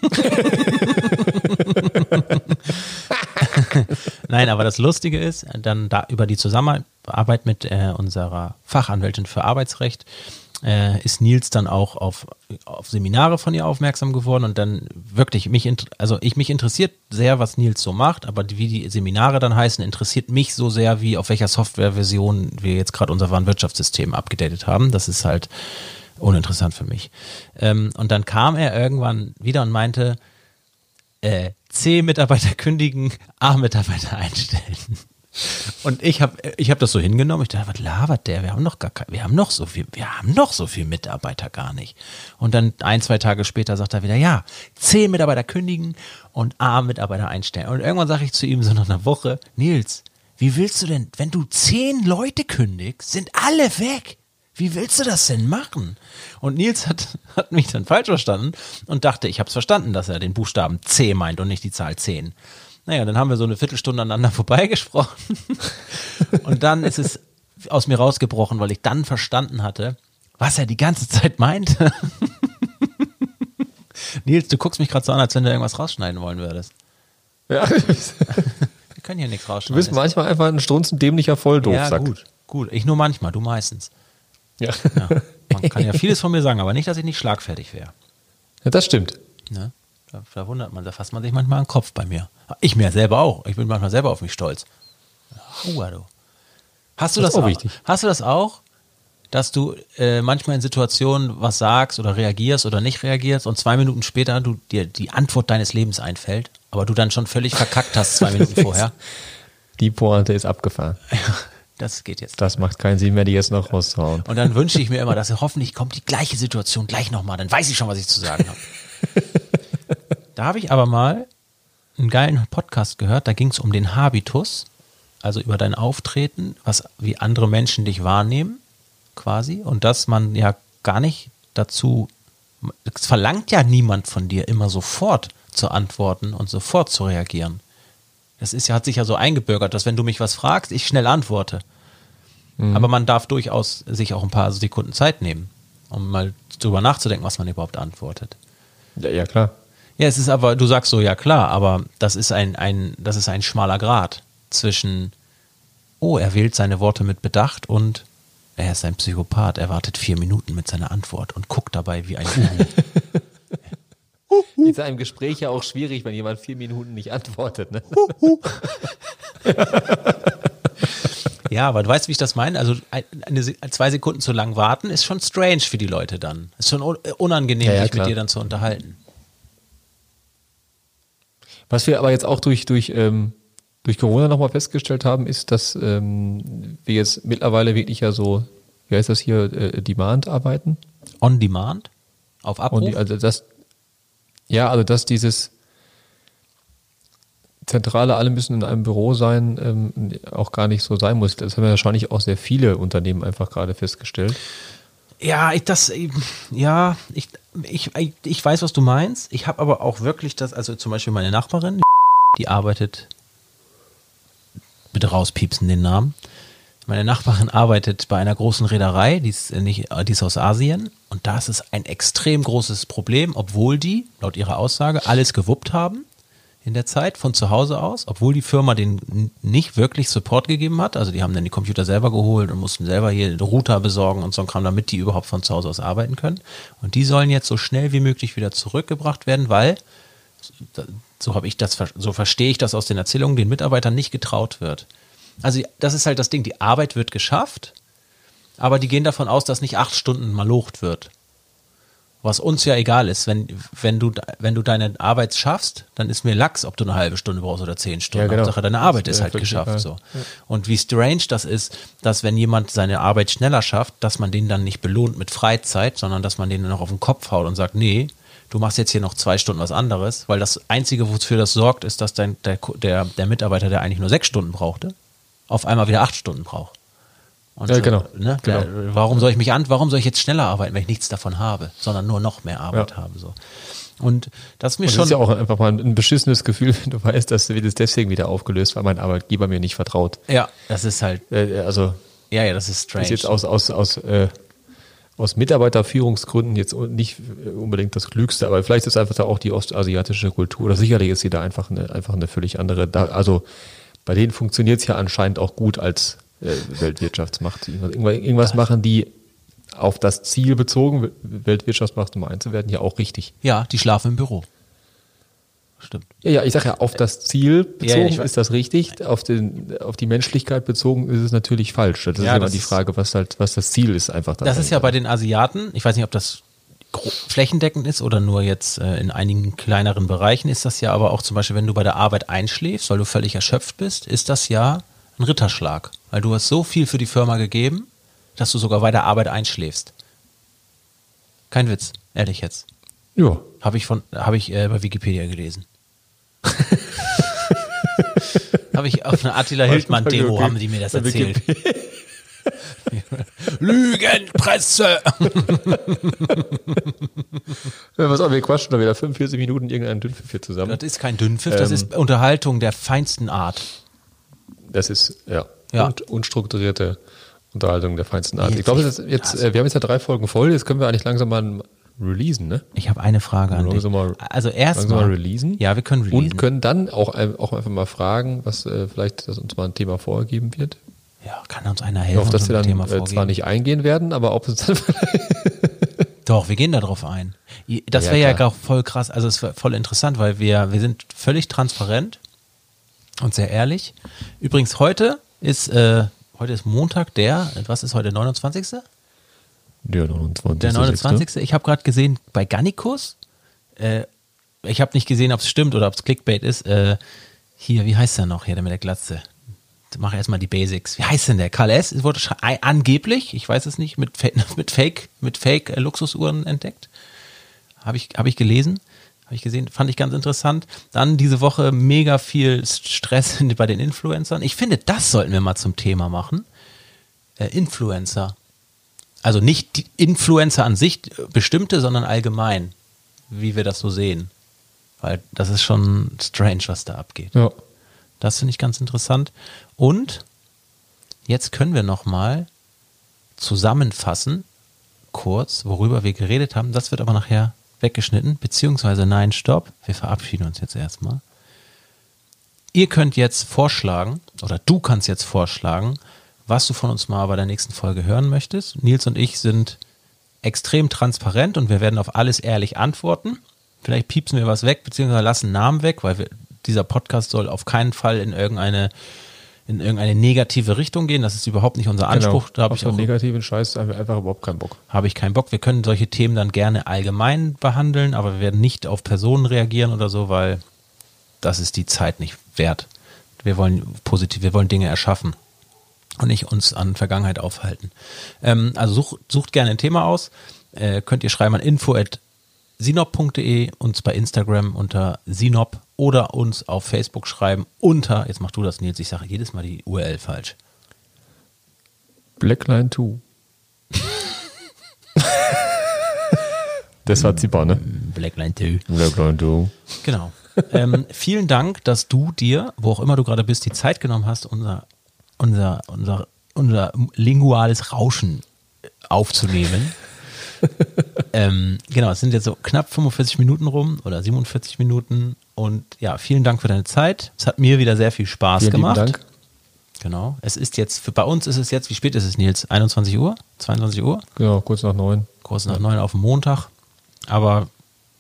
S1: (laughs) (laughs) Nein, aber das Lustige ist, dann da über die Zusammenarbeit mit äh, unserer Fachanwältin für Arbeitsrecht äh, ist Nils dann auch auf, auf Seminare von ihr aufmerksam geworden und dann wirklich mich, also ich mich interessiert sehr, was Nils so macht, aber wie die Seminare dann heißen, interessiert mich so sehr, wie auf welcher Softwareversion wir jetzt gerade unser Warenwirtschaftssystem abgedatet haben. Das ist halt uninteressant für mich. Ähm, und dann kam er irgendwann wieder und meinte, äh, C-Mitarbeiter kündigen, A-Mitarbeiter einstellen. Und ich habe ich hab das so hingenommen. Ich dachte, was labert der? Wir haben noch gar kein, wir haben noch so viel, wir haben noch so viel Mitarbeiter gar nicht. Und dann ein, zwei Tage später sagt er wieder, ja, zehn Mitarbeiter kündigen und A Mitarbeiter einstellen. Und irgendwann sage ich zu ihm so nach einer Woche, Nils, wie willst du denn, wenn du zehn Leute kündigst, sind alle weg. Wie willst du das denn machen? Und Nils hat, (laughs) hat mich dann falsch verstanden und dachte, ich habe es verstanden, dass er den Buchstaben C meint und nicht die Zahl 10. Naja, dann haben wir so eine Viertelstunde aneinander (laughs) vorbeigesprochen. Und dann ist es aus mir rausgebrochen, weil ich dann verstanden hatte, was er die ganze Zeit meinte. (laughs) Nils, du guckst mich gerade so an, als wenn du irgendwas rausschneiden wollen würdest.
S2: Ja,
S1: Wir können hier nichts
S2: du
S1: rausschneiden.
S2: bist manchmal einfach ein strunzen dämlicher Volldoof,
S1: ja, gut, gut. Ich nur manchmal, du meistens.
S2: Ja.
S1: Ja. Man kann ja vieles von mir sagen, aber nicht, dass ich nicht schlagfertig wäre.
S2: ja, das stimmt.
S1: Ne? Da, da wundert man, da fasst man sich manchmal an den Kopf bei mir. Ich mir selber auch. Ich bin manchmal selber auf mich stolz. Aua, du. Hast du
S2: Das
S1: das,
S2: auch wichtig.
S1: Hast du das auch, dass du äh, manchmal in Situationen was sagst oder reagierst oder nicht reagierst und zwei Minuten später du dir die Antwort deines Lebens einfällt, aber du dann schon völlig verkackt hast zwei Minuten (laughs) vorher?
S2: Die Pointe ist abgefahren.
S1: Das geht jetzt.
S2: Das macht keinen Sinn mehr, die jetzt noch rauszuhauen.
S1: Und dann wünsche ich mir immer, dass hoffentlich kommt die gleiche Situation gleich nochmal, dann weiß ich schon, was ich zu sagen habe. (laughs) da habe ich aber mal einen geilen Podcast gehört, da ging es um den Habitus, also über dein Auftreten, was wie andere Menschen dich wahrnehmen, quasi, und dass man ja gar nicht dazu, es verlangt ja niemand von dir immer sofort zu antworten und sofort zu reagieren. Das ist ja, hat sich ja so eingebürgert, dass wenn du mich was fragst, ich schnell antworte. Aber man darf durchaus sich auch ein paar Sekunden Zeit nehmen, um mal drüber nachzudenken, was man überhaupt antwortet.
S2: Ja, ja klar.
S1: Ja, es ist aber, du sagst so, ja klar, aber das ist ein, ein, das ist ein schmaler Grad zwischen, oh, er wählt seine Worte mit Bedacht und er ist ein Psychopath, er wartet vier Minuten mit seiner Antwort und guckt dabei wie ein (laughs) Uhu.
S2: Ist einem Gespräch ja auch schwierig, wenn jemand vier Minuten nicht antwortet. Ne? (laughs)
S1: Ja, aber du weißt, wie ich das meine? Also ein- eine, zwei Sekunden zu lang warten ist schon strange für die Leute dann. Ist schon un- unangenehm,
S2: Ja, ja,
S1: sich mit dir dann zu unterhalten.
S2: Was wir aber jetzt auch durch, durch, ähm, durch Corona nochmal festgestellt haben, ist, dass ähm, wir jetzt mittlerweile wirklich ja so, wie heißt das hier, äh, Demand arbeiten.
S1: On Demand? Auf Abruf?
S2: Und die, also das, ja, also dass dieses Zentrale, alle müssen in einem Büro sein, ähm, auch gar nicht so sein muss. Das haben ja wahrscheinlich auch sehr viele Unternehmen einfach gerade festgestellt.
S1: Ja, ich das, ja, ich, ich, ich weiß, was du meinst. Ich habe aber auch wirklich das, also zum Beispiel meine Nachbarin, die arbeitet, bitte rauspiepsen den Namen. Meine Nachbarin arbeitet bei einer großen Reederei, die ist, nicht, die ist aus Asien und da ist es ein extrem großes Problem, obwohl die, laut ihrer Aussage, alles gewuppt haben in der Zeit von zu Hause aus, obwohl die Firma den nicht wirklich Support gegeben hat. Also die haben dann die Computer selber geholt und mussten selber hier Router besorgen und so ein Kram, damit die überhaupt von zu Hause aus arbeiten können. Und die sollen jetzt so schnell wie möglich wieder zurückgebracht werden, weil, so habe ich das, so verstehe ich das aus den Erzählungen, den Mitarbeitern nicht getraut wird. Also das ist halt das Ding, die Arbeit wird geschafft, aber die gehen davon aus, dass nicht acht Stunden malocht wird. Was uns ja egal ist, wenn, wenn, du, wenn du deine Arbeit schaffst, dann ist mir Lachs, ob du eine halbe Stunde brauchst oder zehn Stunden.
S2: Ja, genau.
S1: Hauptsache, deine Arbeit
S2: Das
S1: ist halt geschafft. So. Und wie strange das ist, dass wenn jemand seine Arbeit schneller schafft, dass man den dann nicht belohnt mit Freizeit, sondern dass man den noch auf den Kopf haut und sagt, nee, du machst jetzt hier noch zwei Stunden was anderes, weil das Einzige, wofür das sorgt, ist, dass dein, der, der, der Mitarbeiter, der eigentlich nur sechs Stunden brauchte, auf einmal wieder acht Stunden braucht. Und
S2: Ja, genau.
S1: Ne,
S2: Genau.
S1: Der, warum soll ich mich an, warum soll ich jetzt schneller arbeiten, wenn ich nichts davon habe, sondern nur noch mehr Arbeit
S2: Ja.
S1: habe, so. Und das ist mir
S2: Und das
S1: schon.
S2: ist ja auch einfach mal ein beschissenes Gefühl, (laughs) wenn du weißt, dass wird es deswegen wieder aufgelöst, weil mein Arbeitgeber mir nicht vertraut.
S1: ja, das ist halt,
S2: Äh, also
S1: ja, ja, das ist strange.
S2: ist jetzt aus, aus, aus, äh, aus Mitarbeiterführungsgründen jetzt nicht unbedingt das Klügste, aber vielleicht ist einfach da auch die ostasiatische Kultur, oder sicherlich ist sie da einfach eine, einfach eine völlig andere. Da, also bei denen funktioniert es ja anscheinend auch gut als äh, Weltwirtschaftsmacht. Irgendwas, machen die auf das Ziel bezogen, Weltwirtschaftsmacht Nummer eins zu werden, ja auch richtig.
S1: ja, die schlafen im Büro. Stimmt.
S2: Ja, ja, ich sage ja, auf das Ziel
S1: Ja,
S2: bezogen
S1: ich weiß.
S2: ist das richtig, auf, den, auf die Menschlichkeit bezogen ist es natürlich falsch. Das ist
S1: Ja,
S2: immer die Frage, was halt, was das Ziel ist einfach.
S1: Das ist ja bei den Asiaten, ich weiß nicht, ob das flächendeckend ist oder nur jetzt äh, in einigen kleineren Bereichen, ist das ja aber auch zum Beispiel, wenn du bei der Arbeit einschläfst, weil du völlig erschöpft bist, ist das ja ein Ritterschlag. Weil du hast so viel für die Firma gegeben, dass du sogar bei der Arbeit einschläfst. Kein Witz, ehrlich jetzt.
S2: Ja.
S1: Habe ich von, habe ich äh, bei Wikipedia gelesen. (laughs) habe ich auf einer Attila Hildmann Demo
S2: Okay.
S1: haben die mir das erzählt. (laughs) Lügenpresse! (laughs)
S2: Was auch, wir quatschen da wieder 45 Minuten irgendeinen Dünnpfiff hier zusammen.
S1: Das ist kein Dünnpfiff, das
S2: Ähm.
S1: ist Unterhaltung der feinsten Art.
S2: Das ist, ja,
S1: Ja.
S2: Und, unstrukturierte Unterhaltung der feinsten Art. Ich glaube, das jetzt, äh, wir haben jetzt ja drei Folgen voll, jetzt können wir eigentlich langsam mal releasen, ne?
S1: Ich habe eine Frage an dich.
S2: Langsam mal-
S1: Also erstmal.
S2: releasen.
S1: Ja, wir können releasen.
S2: Und können dann auch, auch einfach mal fragen, was äh, vielleicht das uns mal ein Thema vorgegeben wird.
S1: Ja, kann uns einer
S2: Ich
S1: helfen?
S2: hoffe, dass
S1: und
S2: wir dann
S1: Thema
S2: äh, zwar nicht eingehen werden, aber ob es dann
S1: Doch, wir gehen da drauf ein. Das
S2: Ja,
S1: wäre ja auch voll krass, also es wäre voll interessant, weil wir, wir sind völlig transparent und sehr ehrlich. Übrigens, heute ist, äh, heute ist Montag, der, was ist heute, 29.?
S2: der 29.
S1: Der 29. Ich habe gerade gesehen, bei Gannikus, äh, ich habe nicht gesehen, ob es stimmt oder ob es Clickbait ist, äh, hier, wie heißt der noch hier, der mit der Glatze? Mach erstmal die Basics. Wie heißt denn der? Karl S. Es wurde ei- angeblich, ich weiß es nicht, mit, (laughs) mit Fake, mit Fake äh, Luxusuhren entdeckt. Habe ich, hab ich gelesen, habe ich gesehen, fand ich ganz interessant. Dann diese Woche mega viel Stress (laughs) bei den Influencern. Ich finde, das sollten wir mal zum Thema machen. Äh, Influencer. Also nicht die Influencer an sich, äh, bestimmte, sondern allgemein, wie wir das so sehen. Weil das ist schon strange, was da abgeht.
S2: Ja.
S1: Das finde ich ganz interessant. Und jetzt können wir noch mal zusammenfassen, kurz, worüber wir geredet haben. Das wird aber nachher weggeschnitten, beziehungsweise nein, stopp. Wir verabschieden uns jetzt erstmal. Ihr könnt jetzt vorschlagen, oder du kannst jetzt vorschlagen, was du von uns mal bei der nächsten Folge hören möchtest. Nils und ich sind extrem transparent und wir werden auf alles ehrlich antworten. Vielleicht piepsen wir was weg, beziehungsweise lassen Namen weg, weil wir, dieser Podcast soll auf keinen Fall in irgendeine, in irgendeine negative Richtung gehen. Das ist überhaupt nicht unser Anspruch. Da habe
S2: Genau.
S1: Ich auch
S2: negativen Scheiß einfach überhaupt keinen Bock.
S1: habe ich keinen Bock. Wir können solche Themen dann gerne allgemein behandeln, aber wir werden nicht auf Personen reagieren oder so, weil das ist die Zeit nicht wert. Wir wollen positiv, wir wollen Dinge erschaffen und nicht uns an Vergangenheit aufhalten. Ähm, also such, sucht gerne ein Thema aus. Äh, könnt ihr schreiben an info.sinop.de, uns bei Instagram unter sinop oder uns auf Facebook schreiben unter, jetzt mach du das Nils, ich sage jedes Mal die URL falsch.
S2: Blackline 2. das hat sie Bonne.
S1: Blackline 2.
S2: Blackline 2.
S1: Genau. ähm, vielen Dank, dass du dir, wo auch immer du gerade bist, die Zeit genommen hast, unser, unser, unser, unser linguales Rauschen aufzunehmen. (laughs) ähm, genau, es sind jetzt so knapp 45 Minuten rum oder 47 Minuten. Und ja, vielen Dank für deine Zeit. Es hat mir wieder sehr viel Spaß
S2: Vielen
S1: gemacht.
S2: Dank.
S1: Genau. Es ist jetzt, für, bei uns ist es jetzt, wie spät ist es, Nils? 21 Uhr? 22 Uhr?
S2: Genau, kurz nach neun.
S1: Kurz nach neun auf dem Montag. Aber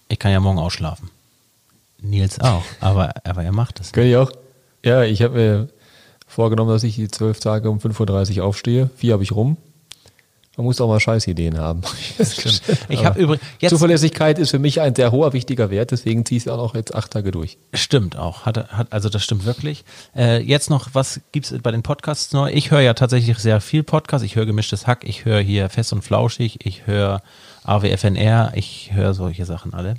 S1: ich kann ja morgen ausschlafen. Nils auch. (laughs) Aber, aber er macht es.
S2: Kann ich auch? Ja, ich habe mir vorgenommen, dass ich die zwölf Tage um 5.30 Uhr aufstehe. Vier habe ich rum. Man muss auch mal Scheißideen haben. (laughs)
S1: Ich habe übrigens
S2: Zuverlässigkeit ist für mich ein sehr hoher, wichtiger Wert, deswegen ziehe ich es auch noch jetzt acht Tage durch.
S1: stimmt auch. Hat, hat, also das stimmt wirklich. Äh, jetzt noch, was gibt's bei den Podcasts neu? Ich höre ja tatsächlich sehr viel Podcast. Ich höre gemischtes Hack, ich höre hier fest und flauschig, ich höre AWFNR, ich höre solche Sachen alle.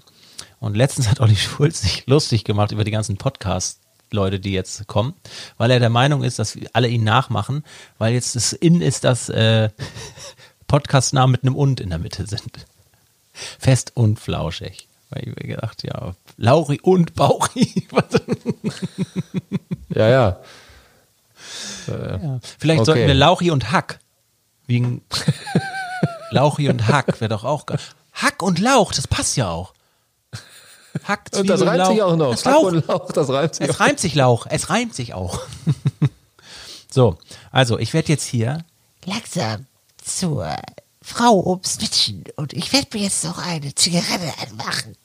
S1: Und letztens hat Olli (laughs) Schulz sich lustig gemacht über die ganzen Podcasts. Leute, die jetzt kommen, weil er der Meinung ist, dass alle ihn nachmachen, weil jetzt das In ist, dass äh, (laughs) Podcastnamen mit einem Und in der Mitte sind. Fest und flauschig. Weil ich mir gedacht, ja, Lauri und Bauchi. (laughs)
S2: Ja, ja.
S1: Ja. Vielleicht
S2: Okay.
S1: sollten wir Lauchi und Hack. Wegen Lauchi und Hack wäre doch auch geil. Hack und Lauch, das passt ja auch. Hack,
S2: Und das
S1: Zwiebel,
S2: reimt sich
S1: Lauch.
S2: auch noch.
S1: Das Lauch.
S2: und Lauch, das reimt sich
S1: Es
S2: auch.
S1: reimt sich Lauch. Es reimt sich auch. (laughs) so, also ich werde jetzt hier.
S3: langsam zur Frau oben switchen und ich werde mir jetzt noch eine Zigarette anmachen.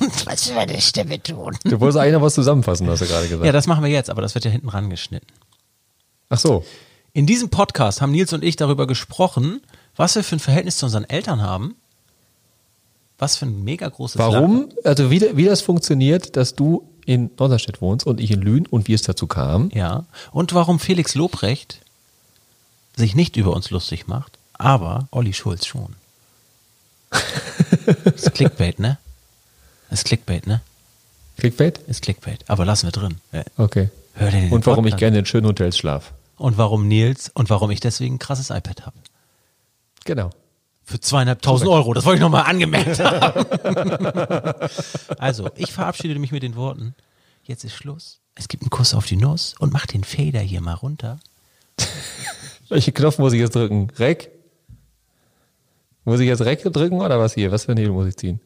S3: Und (laughs) was für eine Stimme tun.
S2: Du wolltest eigentlich noch was zusammenfassen, hast du gerade gesagt.
S1: Ja, das machen wir jetzt, aber das wird ja hinten rangeschnitten.
S2: Ach so.
S1: In diesem Podcast haben Nils und ich darüber gesprochen, was wir für ein Verhältnis zu unseren Eltern haben. Was für ein mega großes.
S2: Warum? Also wie, wie das funktioniert, dass du in Norderstedt wohnst und ich in Lünen und wie es dazu kam.
S1: Ja. Und warum Felix Lobrecht sich nicht über uns lustig macht, aber Olli Schulz schon. (laughs) ist Clickbait, ne? Ist Clickbait, ne?
S2: Clickbait?
S1: Ist Clickbait. Aber lassen wir drin. Äh,
S2: Okay.
S1: Hör dir den
S2: Und warum ich
S1: Podcast.
S2: gerne in schönen Hotels schlaf.
S1: Und warum Nils und warum ich deswegen ein krasses iPad habe.
S2: Genau.
S1: Für zweieinhalbtausend Euro, das wollte ich nochmal angemerkt (laughs) haben. also, ich verabschiede mich mit den Worten, jetzt ist Schluss. Es gibt einen Kuss auf die Nuss und mach den Fader hier mal runter. (laughs)
S2: Welchen Knopf muss ich jetzt drücken? Rec? Muss ich jetzt Rec drücken oder was hier? Was für ein Hebel muss ich ziehen?